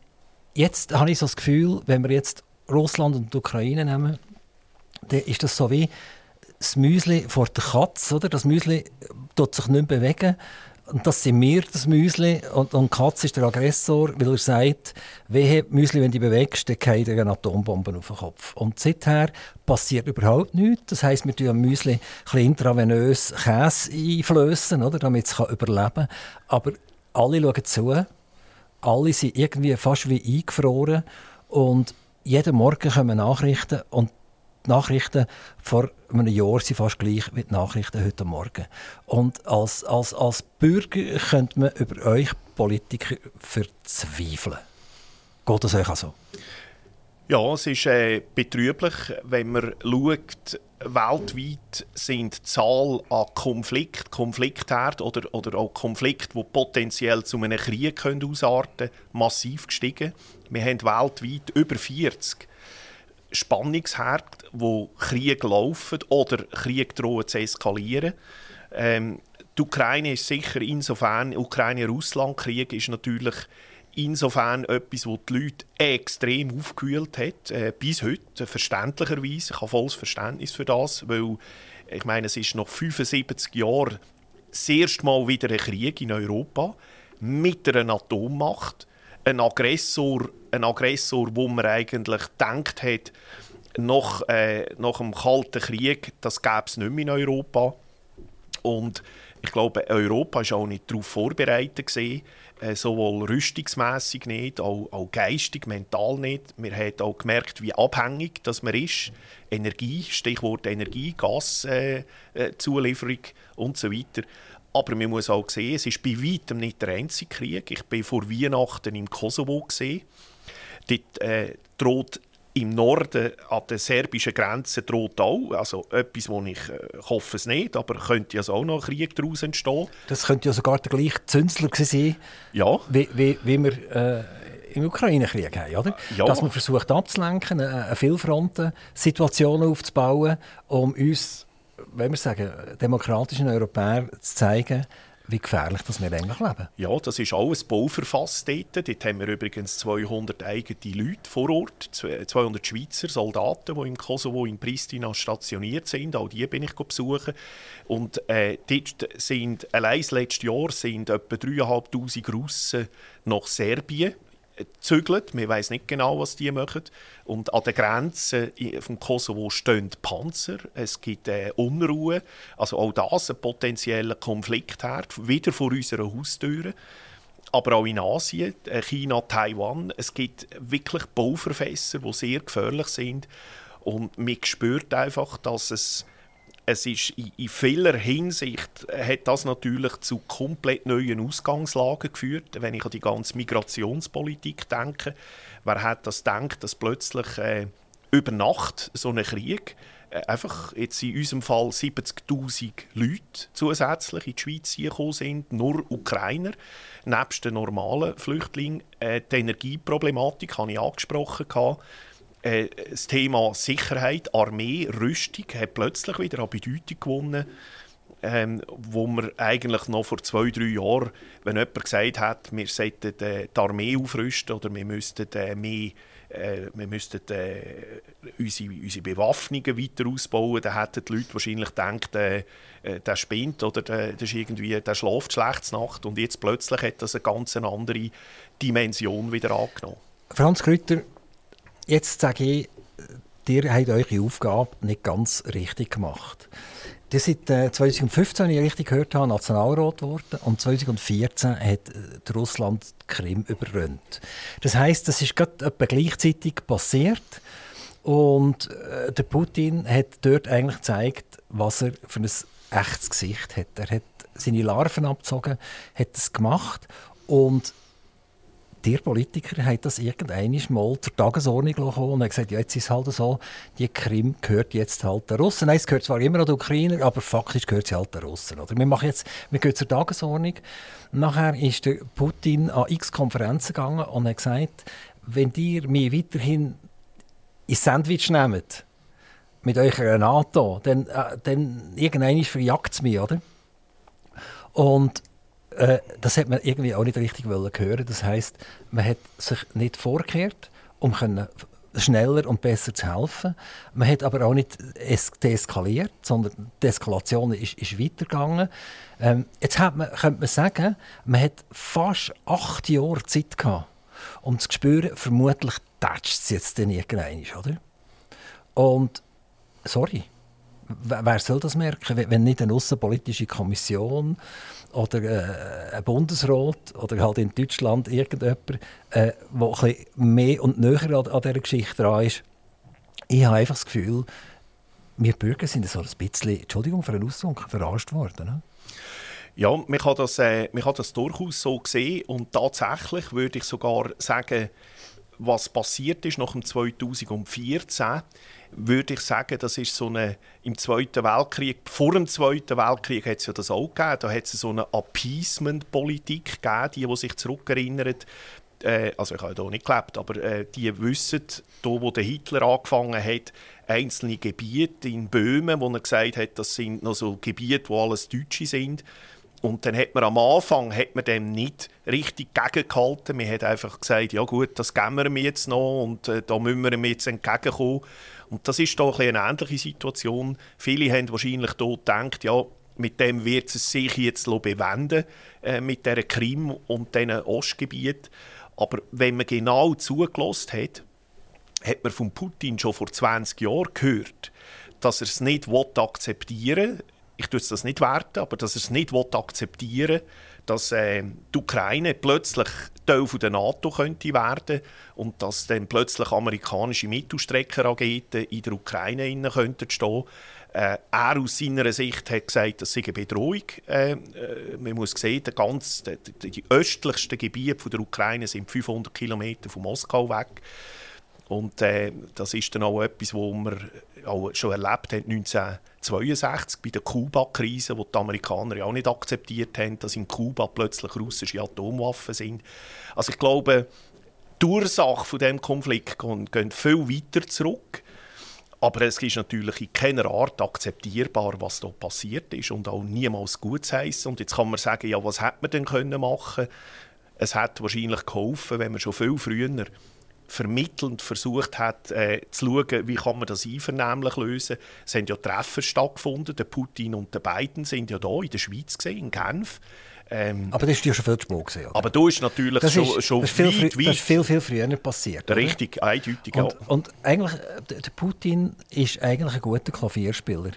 jetzt habe ich so das Gefühl, wenn wir jetzt Russland und die Ukraine nehmen, dann ist das so wie das Müsli vor der Katze. Oder? Das Müsli tut sich nicht bewegen. Und das sind wir, das Müsli. Und, und Katz ist der Aggressor, weil er sagt, wehe Müsli, wenn du bewegst, dann fallen dir Atombomben auf den Kopf. Und seither passiert überhaupt nichts. Das heisst, wir tun Müsli ein intravenös Käse einflößen, oder, damit es überleben kann. Aber alle schauen zu. Alle sind irgendwie fast wie eingefroren. Und jeden Morgen kommen Nachrichten und die Nachrichten vor einem Jahr sind fast gleich wie die Nachrichten heute Morgen. Und als, als, als Bürger könnte man über euch Politiker verzweifeln. Geht das euch auch so? Ja, es ist äh, betrüblich, wenn man schaut, weltweit sind die Zahl an Konflikten, Konfliktherd oder, oder auch Konflikte, die potenziell zu einem Krieg ausarten können, massiv gestiegen. Wir haben weltweit über 40 Spannungsherd, wo Krieg laufen oder Krieg drohen zu eskalieren. Ähm, die Ukraine ist sicher insofern, Ukraine-Russland-Krieg ist natürlich insofern etwas, wo die Leute extrem aufgewühlt hat, äh, bis heute, verständlicherweise. Ich habe volles Verständnis für das, weil ich meine, es ist nach 75 Jahren das erste Mal wieder ein Krieg in Europa mit einer Atommacht ein Aggressor, ein Aggressor, wo man eigentlich gedacht hat, nach, äh, nach dem Kalten Krieg, das gäbe es nicht mehr in Europa. Und ich glaube, Europa war auch nicht darauf vorbereitet. Gewesen, äh, sowohl rüstungsmässig nicht, auch, auch geistig, mental nicht. Man hat auch gemerkt, wie abhängig das man ist. Energie, Stichwort Energie, Gaszulieferung äh, äh, und so weiter. Aber man muss auch sehen, es ist bei weitem nicht der einzige Krieg. Ich war vor Weihnachten im Kosovo. Gewesen. Dort äh, droht im Norden an der serbischen Grenze droht auch. Also etwas, wo ich, äh, hoffe es nicht, aber könnte ja auch noch ein Krieg daraus entstehen. Das könnte ja sogar der gleiche Zünsler sein, ja. wie, wie, wie wir äh, im Ukraine-Krieg haben. Oder? Ja. Dass man versucht abzulenken, eine, eine Vielfronten-Situation aufzubauen, um uns wenn wir sagen, demokratischen Europäer zu zeigen, wie gefährlich dass wir eigentlich leben. Ja, das ist alles bauverfasst dort. Dort haben wir übrigens 200 eigene Leute vor Ort, 200 Schweizer Soldaten, die im Kosovo, in Pristina stationiert sind. Auch die bin ich besuchen. Und äh, dort sind, allein das letzte Jahr sind etwa 3'500 Russen nach Serbien zügelt. Man weiß nicht genau, was die machen. Und an der Grenze vom Kosovo stehen Panzer. Es gibt äh, Unruhe. Also auch das ein potenzieller Konfliktherd, wieder vor unserer Haustür. Aber auch in Asien, äh, China, Taiwan. Es gibt wirklich Bauverfässer, die sehr gefährlich sind. Und man spürt einfach, dass es es ist in, in vieler Hinsicht hat das natürlich zu komplett neuen Ausgangslagen geführt. Wenn ich an die ganze Migrationspolitik denke, wer hat das gedacht, dass plötzlich äh, über Nacht so ein Krieg äh, einfach jetzt in unserem Fall 70'000 Leute zusätzlich in die Schweiz gekommen sind, nur Ukrainer, nebst den normalen Flüchtlingen. Äh, die Energieproblematik habe ich angesprochen. Gehabt äh, das Thema Sicherheit, Armee, Rüstung hat plötzlich wieder an Bedeutung gewonnen. Ähm, wo man eigentlich noch vor zwei, drei Jahren, wenn jemand gesagt hat, wir sollten äh, die Armee aufrüsten oder wir müssten äh, mehr äh, wir müssten äh, unsere, unsere Bewaffnungen weiter ausbauen, dann hätten die Leute wahrscheinlich gedacht, äh, äh, der spinnt oder der, der, ist irgendwie, der schläft schlecht Nacht und jetzt plötzlich hat das eine ganz andere Dimension wieder angenommen. Franz Krütter, jetzt sage ich, ihr habt eure Aufgabe nicht ganz richtig gemacht. Ihr seid äh, 2015, wie ich richtig gehört habe, Nationalrat geworden und 2014 hat äh, Russland die Krim überrannt. Das heißt, das ist gerade gleichzeitig passiert und äh, der Putin hat dort eigentlich gezeigt, was er für ein echtes Gesicht hat. Er hat seine Larven abgezogen, hat es gemacht und die Politiker haben das irgendwann mal zur Tagesordnung gekommen und haben gesagt, ja, jetzt ist es halt so, die Krim gehört jetzt halt den Russen. Nein, es gehört zwar immer noch den Ukrainer, aber faktisch gehört sie halt den Russen. Oder? Wir, machen jetzt, wir gehen zur Tagesordnung. Nachher ist der Putin an x Konferenzen gegangen und hat gesagt, wenn ihr mich weiterhin ins Sandwich nehmt, mit eurer NATO, dann, äh, dann irgendwann verjagt es mich, oder? Und äh, das hat man irgendwie auch nicht richtig hören. Das heißt, man hat sich nicht vorgekehrt, um können schneller und besser zu helfen. Man hat aber auch nicht deeskaliert, sondern die Eskalation ist, ist weitergegangen. Ähm, jetzt hat man, könnte man sagen, man hat fast acht Jahre Zeit gehabt, um zu spüren, vermutlich tätscht es jetzt irgendwann, oder? Und, sorry, wer soll das merken, wenn nicht eine außenpolitische Kommission oder äh, ein Bundesrat oder halt in Deutschland irgendjemand, äh, der mehr und näher an, an dieser Geschichte dran ist. Ich habe einfach das Gefühl, wir Bürger sind so ein bisschen, Entschuldigung für den Ausdruck, verarscht worden. Ne? Ja, man kann, das, äh, man kann das durchaus so sehen und tatsächlich würde ich sogar sagen, was passiert ist nach dem 2014, würde ich sagen, das ist so eine, im Zweiten Weltkrieg, vor dem Zweiten Weltkrieg hat es ja das auch gegeben, da hat es so eine Appeasement-Politik gegeben, die, die sich zurückerinnern, äh, also ich habe da nicht gelebt, aber äh, die wissen, da wo der Hitler angefangen hat, einzelne Gebiete in Böhmen, wo er gesagt hat, das sind noch so Gebiete, wo alles Deutsche sind, und dann hat man am Anfang hat man dem nicht richtig gegengehalten. Man hat einfach gesagt, ja gut, das geben wir jetzt noch und äh, da müssen wir ihm jetzt entgegenkommen. Und das ist doch eine ähnliche Situation. Viele haben wahrscheinlich dort gedacht, ja, mit dem wird es sich jetzt bewenden, äh, mit der Krim und diesen Ostgebiet. Aber wenn man genau zugelassen hat, hat man von Putin schon vor 20 Jahren gehört, dass er es nicht akzeptieren will, ich tue das nicht werten, aber dass er es nicht akzeptieren will, dass äh, die Ukraine plötzlich Teil der NATO könnte werden und dass dann plötzlich amerikanische Mittelstreckerraketen in der Ukraine innen könnten stehen. Äh, er aus seiner Sicht hat gesagt, das sei eine Bedrohung. Äh, äh, man muss sehen, der ganz, die, die östlichsten Gebiete der Ukraine sind 500 Kilometer von Moskau weg. Und äh, das ist dann auch etwas, was man auch schon erlebt haben, 1962 bei der Kuba-Krise, wo die Amerikaner ja auch nicht akzeptiert haben, dass in Kuba plötzlich russische Atomwaffen sind. Also ich glaube, die Ursache von dem Konflikt geht viel weiter zurück. Aber es ist natürlich in keiner Art akzeptierbar, was da passiert ist und auch niemals gut zu heißen. Und jetzt kann man sagen, ja, was hätte man denn können machen? Es hätte wahrscheinlich geholfen, wenn man schon viel früher vermittelnd versucht hat, äh, zu schauen, wie kann man das einvernehmlich lösen. Es haben ja Treffen stattgefunden, der Putin und der Biden sind ja da in der Schweiz gesehen, in Genf. Ähm, aber das ist ja schon viel zu spät gesehen, Aber da ist natürlich das schon, ist, schon das ist viel, weit, weit, Das ist viel, viel früher passiert. Richtig, oder? eindeutig, und, ja. und eigentlich, der Putin ist eigentlich ein guter Klavierspieler.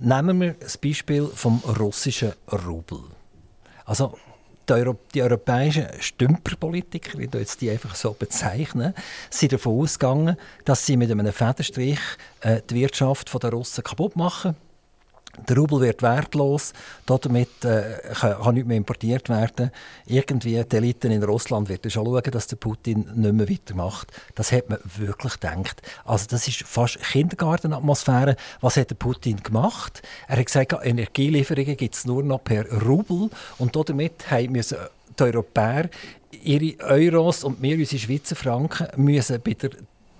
Nehmen wir das Beispiel vom russischen Rubel. Also die, Euro die europäischen Stümperpolitiker, ich jetzt die einfach so bezeichnen, sind davon ausgegangen, dass sie mit einem Federstrich äh, die Wirtschaft der Russen kaputt machen der Rubel wird wertlos, damit äh, kann, kann nichts mehr importiert werden. Irgendwie die Eliten in Russland werden schon schauen, dass der Putin nicht mehr weitermacht. Das hat man wirklich gedacht. Also das ist fast Kindergartenatmosphäre. Was hat der Putin gemacht? Er hat gesagt, Energielieferungen gibt es nur noch per Rubel und damit müssen die Europäer ihre Euros und wir, unsere Schweizer Franken, müssen bei der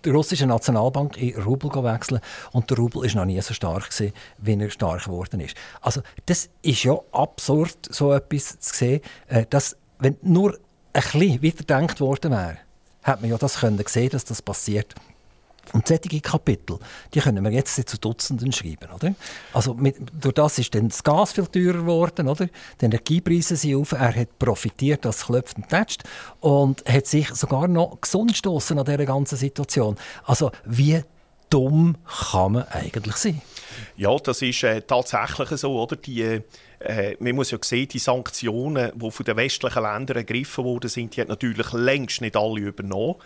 die russische Nationalbank in Rubel wechseln und der Rubel ist noch nie so stark gewesen, wie er stark geworden ist. Also das ist ja absurd, so etwas zu sehen, äh, dass wenn nur ein bisschen weiterdenkt worden wäre, hat man ja das können sehen, dass das passiert. Und solche Kapitel, die können wir jetzt zu Dutzenden schreiben, oder? Also mit, durch das ist dann das Gas viel teurer geworden, oder? Die Energiepreise sind auf, er hat profitiert, das klopft und tätscht und hat sich sogar noch gesund stoßen an dieser ganzen Situation. Also wie dumm kann man eigentlich sein? Ja, das ist äh, tatsächlich so, oder? Die, äh, man muss ja sehen, die Sanktionen, die von den westlichen Ländern ergriffen wurden, sind, die hat natürlich längst nicht alle übernommen.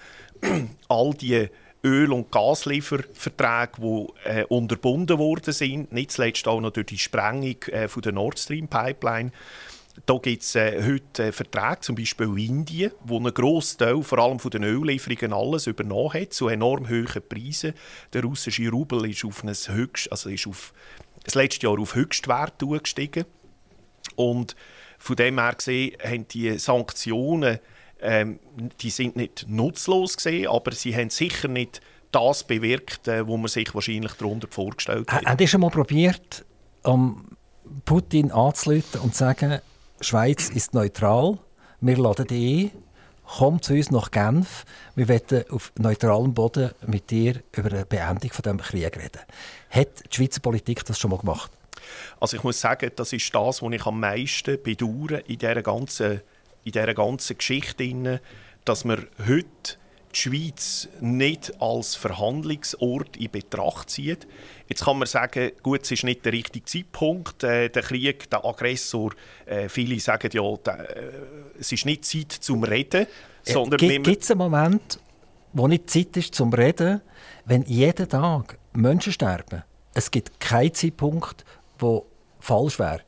All die Öl- und Gaslieferverträge, die äh, unterbunden worden sind, nicht zuletzt auch noch durch die Sprengung äh, von der Nord Stream Pipeline. Da gibt es äh, heute äh, Verträge, zum Beispiel in Indien, wo ein grosser Teil, vor allem von den Öllieferungen, alles übernommen hat, zu enorm hohen Preisen. Der russische Rubel ist auf, ein Höchst, also ist auf das letzte Jahr auf Höchstwert gestiegen. Und von dem her gesehen haben die Sanktionen ähm, die sind nicht nutzlos gesehen, aber sie haben sicher nicht das bewirkt, äh, wo man sich wahrscheinlich darunter vorgestellt hat. Haben Sie schon mal probiert, um Putin anzuleiten und zu sagen, Schweiz ist neutral, wir laden dich ein, komm zu uns nach Genf, wir wollen auf neutralem Boden mit dir über eine Beendigung von diesem Krieg reden. Hat die Schweizer Politik das schon mal gemacht? Also ich muss sagen, das ist das, was ich am meisten bedauere in dieser ganzen in dieser ganzen Geschichte, dass man heute die Schweiz nicht als Verhandlungsort in Betracht zieht. Jetzt kann man sagen, gut, es ist nicht der richtige Zeitpunkt, äh, der Krieg, der Aggressor. Äh, viele sagen ja, der, äh, es ist nicht Zeit zum Reden, äh, sondern... Gibt es einen Moment, wo nicht Zeit ist zum Reden, wenn jeden Tag Menschen sterben? Es gibt keinen Zeitpunkt, wo falsch wäre.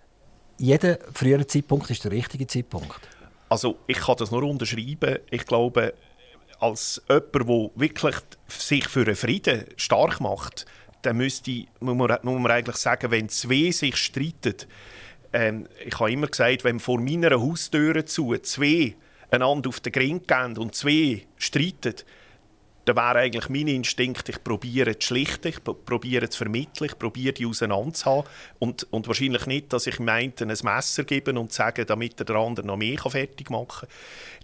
Jeder frühere Zeitpunkt ist der richtige Zeitpunkt. Also ich kann das nur unterschreiben. Ich glaube, als jemand, der wirklich sich für einen Frieden stark macht, dann müsste, muss, man, muss man eigentlich sagen, wenn zwei sich streiten, ähm, ich habe immer gesagt, wenn vor meiner Haustür zu zwei einander auf den Gring gehen und zwei streiten, dann wäre eigentlich mein Instinkt, ich probiere zu schlichten, ich probiere zu vermitteln, ich probiere die auseinanderzuhaben und, und wahrscheinlich nicht, dass ich meinte, ein Messer geben und sage, damit der andere noch mehr fertig machen kann.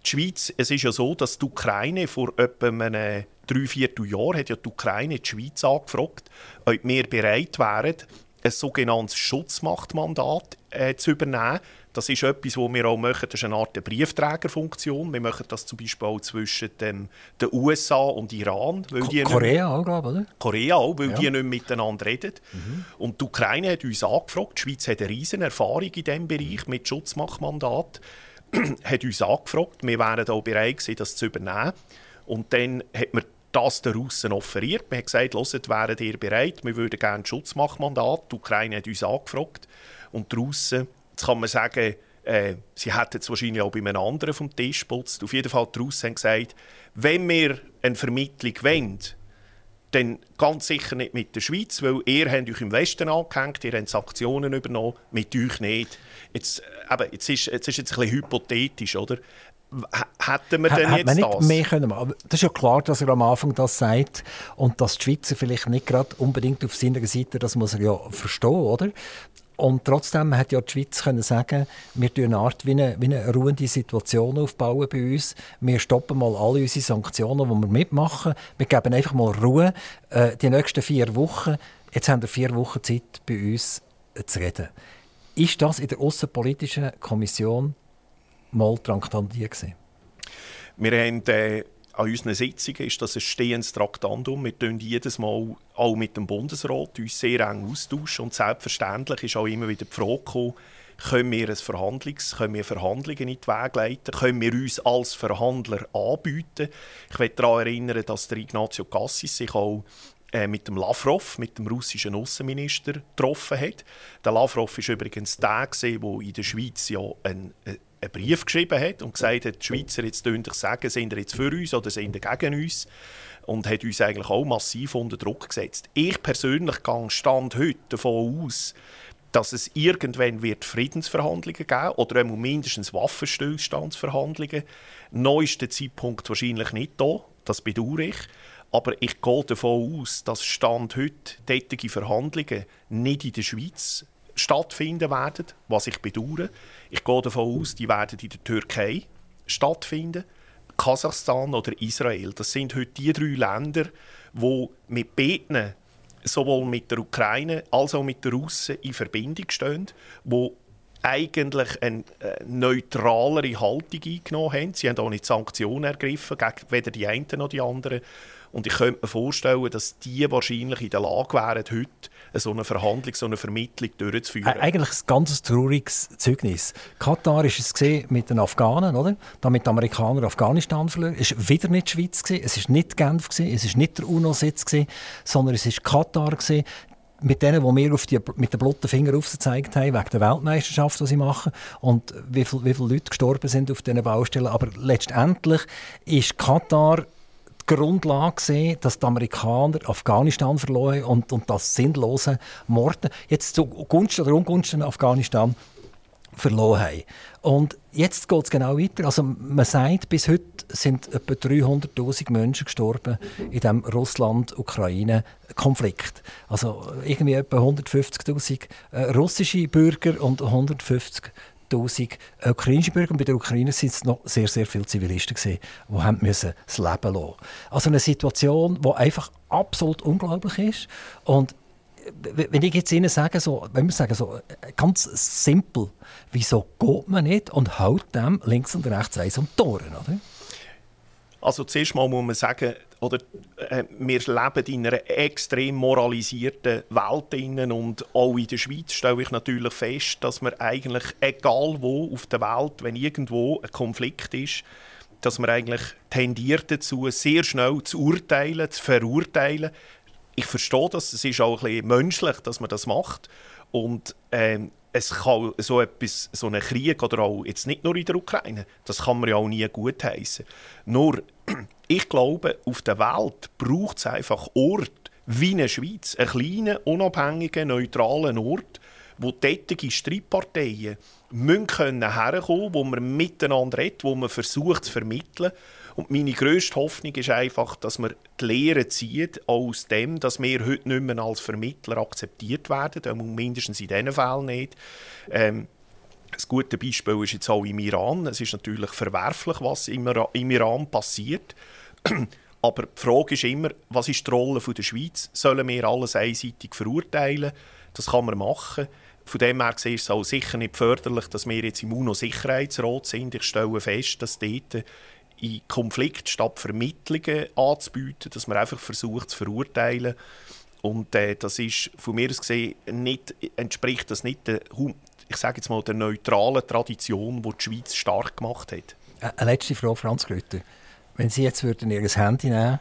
Die Schweiz, es ist ja so, dass die Ukraine vor etwa einem Dreivierteljahr hat ja die Ukraine die Schweiz angefragt, ob wir bereit wären, ein sogenanntes Schutzmachtmandat äh, zu übernehmen, das ist etwas, was wir auch machen. Das ist eine Art Briefträgerfunktion. Wir machen das zum Beispiel auch zwischen dem, den USA und Iran. Weil die Korea auch, glaube ich, oder? Korea auch, weil ja. die nicht miteinander reden. Mhm. Und die Ukraine hat uns angefragt. Die Schweiz hat eine riesige Erfahrung in diesem Bereich mit Schutzmachtmandat. hat uns angefragt. Wir wären auch bereit gewesen, das zu übernehmen. Und dann hat man das den Russen offeriert. Man hat gesagt, hört, wären ihr bereit? Wir würden gerne ein Schutzmachtmandat. Die Ukraine hat uns angefragt. Und die Russen Jetzt kann man sagen, äh, sie hätten es wahrscheinlich auch bei einem anderen vom Tisch geputzt. Auf jeden Fall Russen haben gesagt, wenn wir eine Vermittlung wollen, dann ganz sicher nicht mit der Schweiz, weil ihr habt euch im Westen angehängt, ihr habt Sanktionen übernommen, mit euch nicht. Jetzt, äh, eben, jetzt, ist, jetzt ist jetzt ein bisschen hypothetisch, oder? Hätten wir denn jetzt man nicht das? Mehr können machen. Das ist ja klar, dass er am Anfang das sagt und dass die Schweizer vielleicht nicht gerade unbedingt auf seiner Seite, das muss er ja verstehen, oder? Und trotzdem hat ja die Schweiz können sagen, wir tun eine Art wie eine, wie eine ruhende Situation aufbauen bei uns. Wir stoppen mal alle unsere Sanktionen, die wir mitmachen. Wir geben einfach mal Ruhe. Äh, die nächsten vier Wochen, jetzt haben wir vier Wochen Zeit, bei uns äh, zu reden. Ist das in der Außenpolitischen Kommission mal traktandiert gewesen? Wir haben äh, an unseren Sitzungen ist das ein stehendes Traktandum. Wir tun jedes Mal auch mit dem Bundesrat uns sehr eng austauschen und selbstverständlich ist auch immer wieder die Frage gekommen, können wir, ein Verhandlungs, können wir Verhandlungen in die Wege leiten? Können wir uns als Verhandler anbieten? Ich möchte daran erinnern, dass der Ignazio Cassis sich auch äh, mit dem Lavrov, mit dem russischen Außenminister, getroffen hat. Der Lavrov war übrigens der, der in der Schweiz ja ein, ein einen Brief geschrieben hat und gesagt hat, die Schweizer jetzt sagen, sind jetzt für uns oder sind gegen uns? Und hat uns eigentlich auch massiv unter Druck gesetzt. Ich persönlich gehe Stand heute davon aus, dass es irgendwann wird Friedensverhandlungen geben oder mindestens Waffenstillstandsverhandlungen. Neu ist der Zeitpunkt wahrscheinlich nicht da, das bedauere ich. Aber ich gehe davon aus, dass Stand heute tätige Verhandlungen nicht in der Schweiz stattfinden werden, was ich bedauere. Ich gehe davon aus, die werden in der Türkei stattfinden. Kasachstan oder Israel. Das sind heute die drei Länder, die mit beiden sowohl mit der Ukraine als auch mit den Russen in Verbindung stehen, wo eigentlich eine äh, neutralere Haltung eingenommen haben. Sie haben auch nicht Sanktionen ergriffen, weder die einen noch die anderen. Und ich könnte mir vorstellen, dass die wahrscheinlich in der Lage wären, heute so eine Verhandlung, so eine Vermittlung durchzuführen. Eigentlich ein ganz trauriges Zeugnis. Katar ist es mit den Afghanen, oder? Damit die Amerikaner Afghanistan verloren. Es war wieder nicht die Schweiz, es war nicht Genf, es war nicht der UNO-Sitz, sondern es war Katar mit denen, die mir auf die, mit den blotten Finger aufgezeigt haben, wegen der Weltmeisterschaft, die sie machen, und wie, viel, wie viele Leute gestorben sind auf diesen Baustellen. Aber letztendlich ist Katar Grundlage gesehen, dass die Amerikaner Afghanistan verloren und, und das sinnlose Morden jetzt zugunsten oder ungunsten Afghanistan verloren haben. Und jetzt geht es genau weiter. Also man sagt, bis heute sind etwa 300'000 Menschen gestorben in dem Russland-Ukraine-Konflikt. Also irgendwie etwa 150'000 äh, russische Bürger und 150 1000 ukrainische Bürger. Und bei den Ukrainern sind es noch sehr, sehr viele Zivilisten, gewesen, die haben müssen das Leben lassen Also eine Situation, die einfach absolut unglaublich ist. Und wenn ich jetzt Ihnen sage, so, wenn wir sagen, so, ganz simpel, wieso geht man nicht und haut dem links und rechts eins um die Ohren, oder? Also zuerst mal muss man sagen, oder, äh, wir leben in einer extrem moralisierten Welt innen und auch in der Schweiz stelle ich natürlich fest, dass man eigentlich, egal wo auf der Welt, wenn irgendwo ein Konflikt ist, dass man eigentlich tendiert dazu, sehr schnell zu urteilen, zu verurteilen. Ich verstehe das, es ist auch ein bisschen menschlich, dass man das macht. Und ähm, es kann so etwas, so einen Krieg oder auch jetzt nicht nur in der Ukraine, das kann man ja auch nie gutheißen. Nur, ich glaube, auf der Welt braucht es einfach Orte wie in der Schweiz, einen kleinen, unabhängigen, neutralen Ort, wo tätige Streitparteien müssen können herkommen, wo man miteinander redet, wo man versucht zu vermitteln und meine grösste Hoffnung ist einfach, dass wir die Lehre ziehen aus dem, dass wir heute nicht mehr als Vermittler akzeptiert werden, mindestens in diesen Fällen nicht. Ähm, ein gutes Beispiel ist jetzt auch im Iran. Es ist natürlich verwerflich, was im, Iran passiert. Aber die Frage ist immer, was ist die Rolle der Schweiz? Sollen wir alles einseitig verurteilen? Das kann man machen. Von dem her ist es auch sicher nicht förderlich, dass wir jetzt im UNO-Sicherheitsrat sind. Ich stelle fest, dass dort in Konflikt statt Vermittlungen anzubieten, dass man einfach versucht zu verurteilen. Und äh, das ist von mir aus gesehen nicht, entspricht das nicht der, ich sage jetzt mal, der neutralen Tradition, die die Schweiz stark gemacht hat. Eine letzte Frage, Franz Grütter. Wenn Sie jetzt würden Ihr Handy nehmen,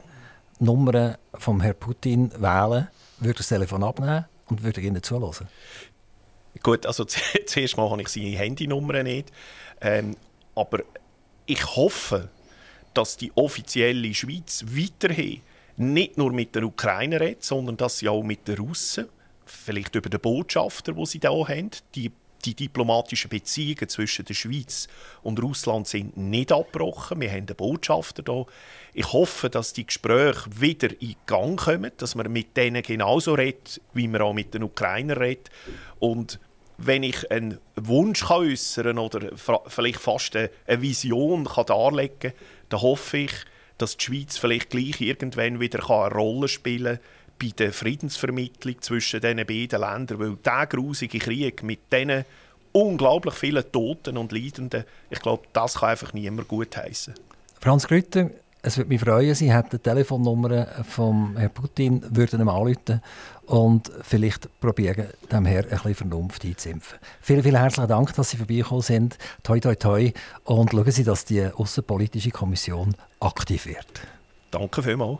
Nummern von Herrn Putin wählen, würde das Telefon abnehmen und würde Ihnen zulassen? Gut, also zuerst mal habe ich seine Handynummer nicht. Ähm, aber ich hoffe, dass die offizielle Schweiz weiterhin nicht nur mit der Ukraine redet, sondern dass sie auch mit den Russen, vielleicht über den Botschafter, wo sie da haben, die die diplomatischen Beziehungen zwischen der Schweiz und Russland sind nicht abgebrochen. Wir haben einen Botschafter da. Ich hoffe, dass die Gespräche wieder in Gang kommen, dass man mit denen genauso redet, wie man auch mit den Ukrainern redet. Und wenn ich einen Wunsch äußern oder vielleicht fast eine Vision kann darlegen kann, dann hoffe ich, dass die Schweiz vielleicht gleich irgendwann wieder eine Rolle spielen kann bei der Friedensvermittlung zwischen diesen beiden Ländern. Weil dieser grusige Krieg mit diesen unglaublich vielen Toten und Leidenden, ich glaube, das kann einfach niemand gut heißen. Franz Grütter, es würde mich freuen, Sie hätten die Telefonnummer von Herrn Putin, würden ihm anrufen und vielleicht probieren, dem Herrn ein bisschen Vernunft einzuimpfen. Vielen, vielen herzlichen Dank, dass Sie vorbeigekommen sind. Toi, toi, toi. Und schauen Sie, dass die Außenpolitische Kommission aktiv wird. Danke vielmals.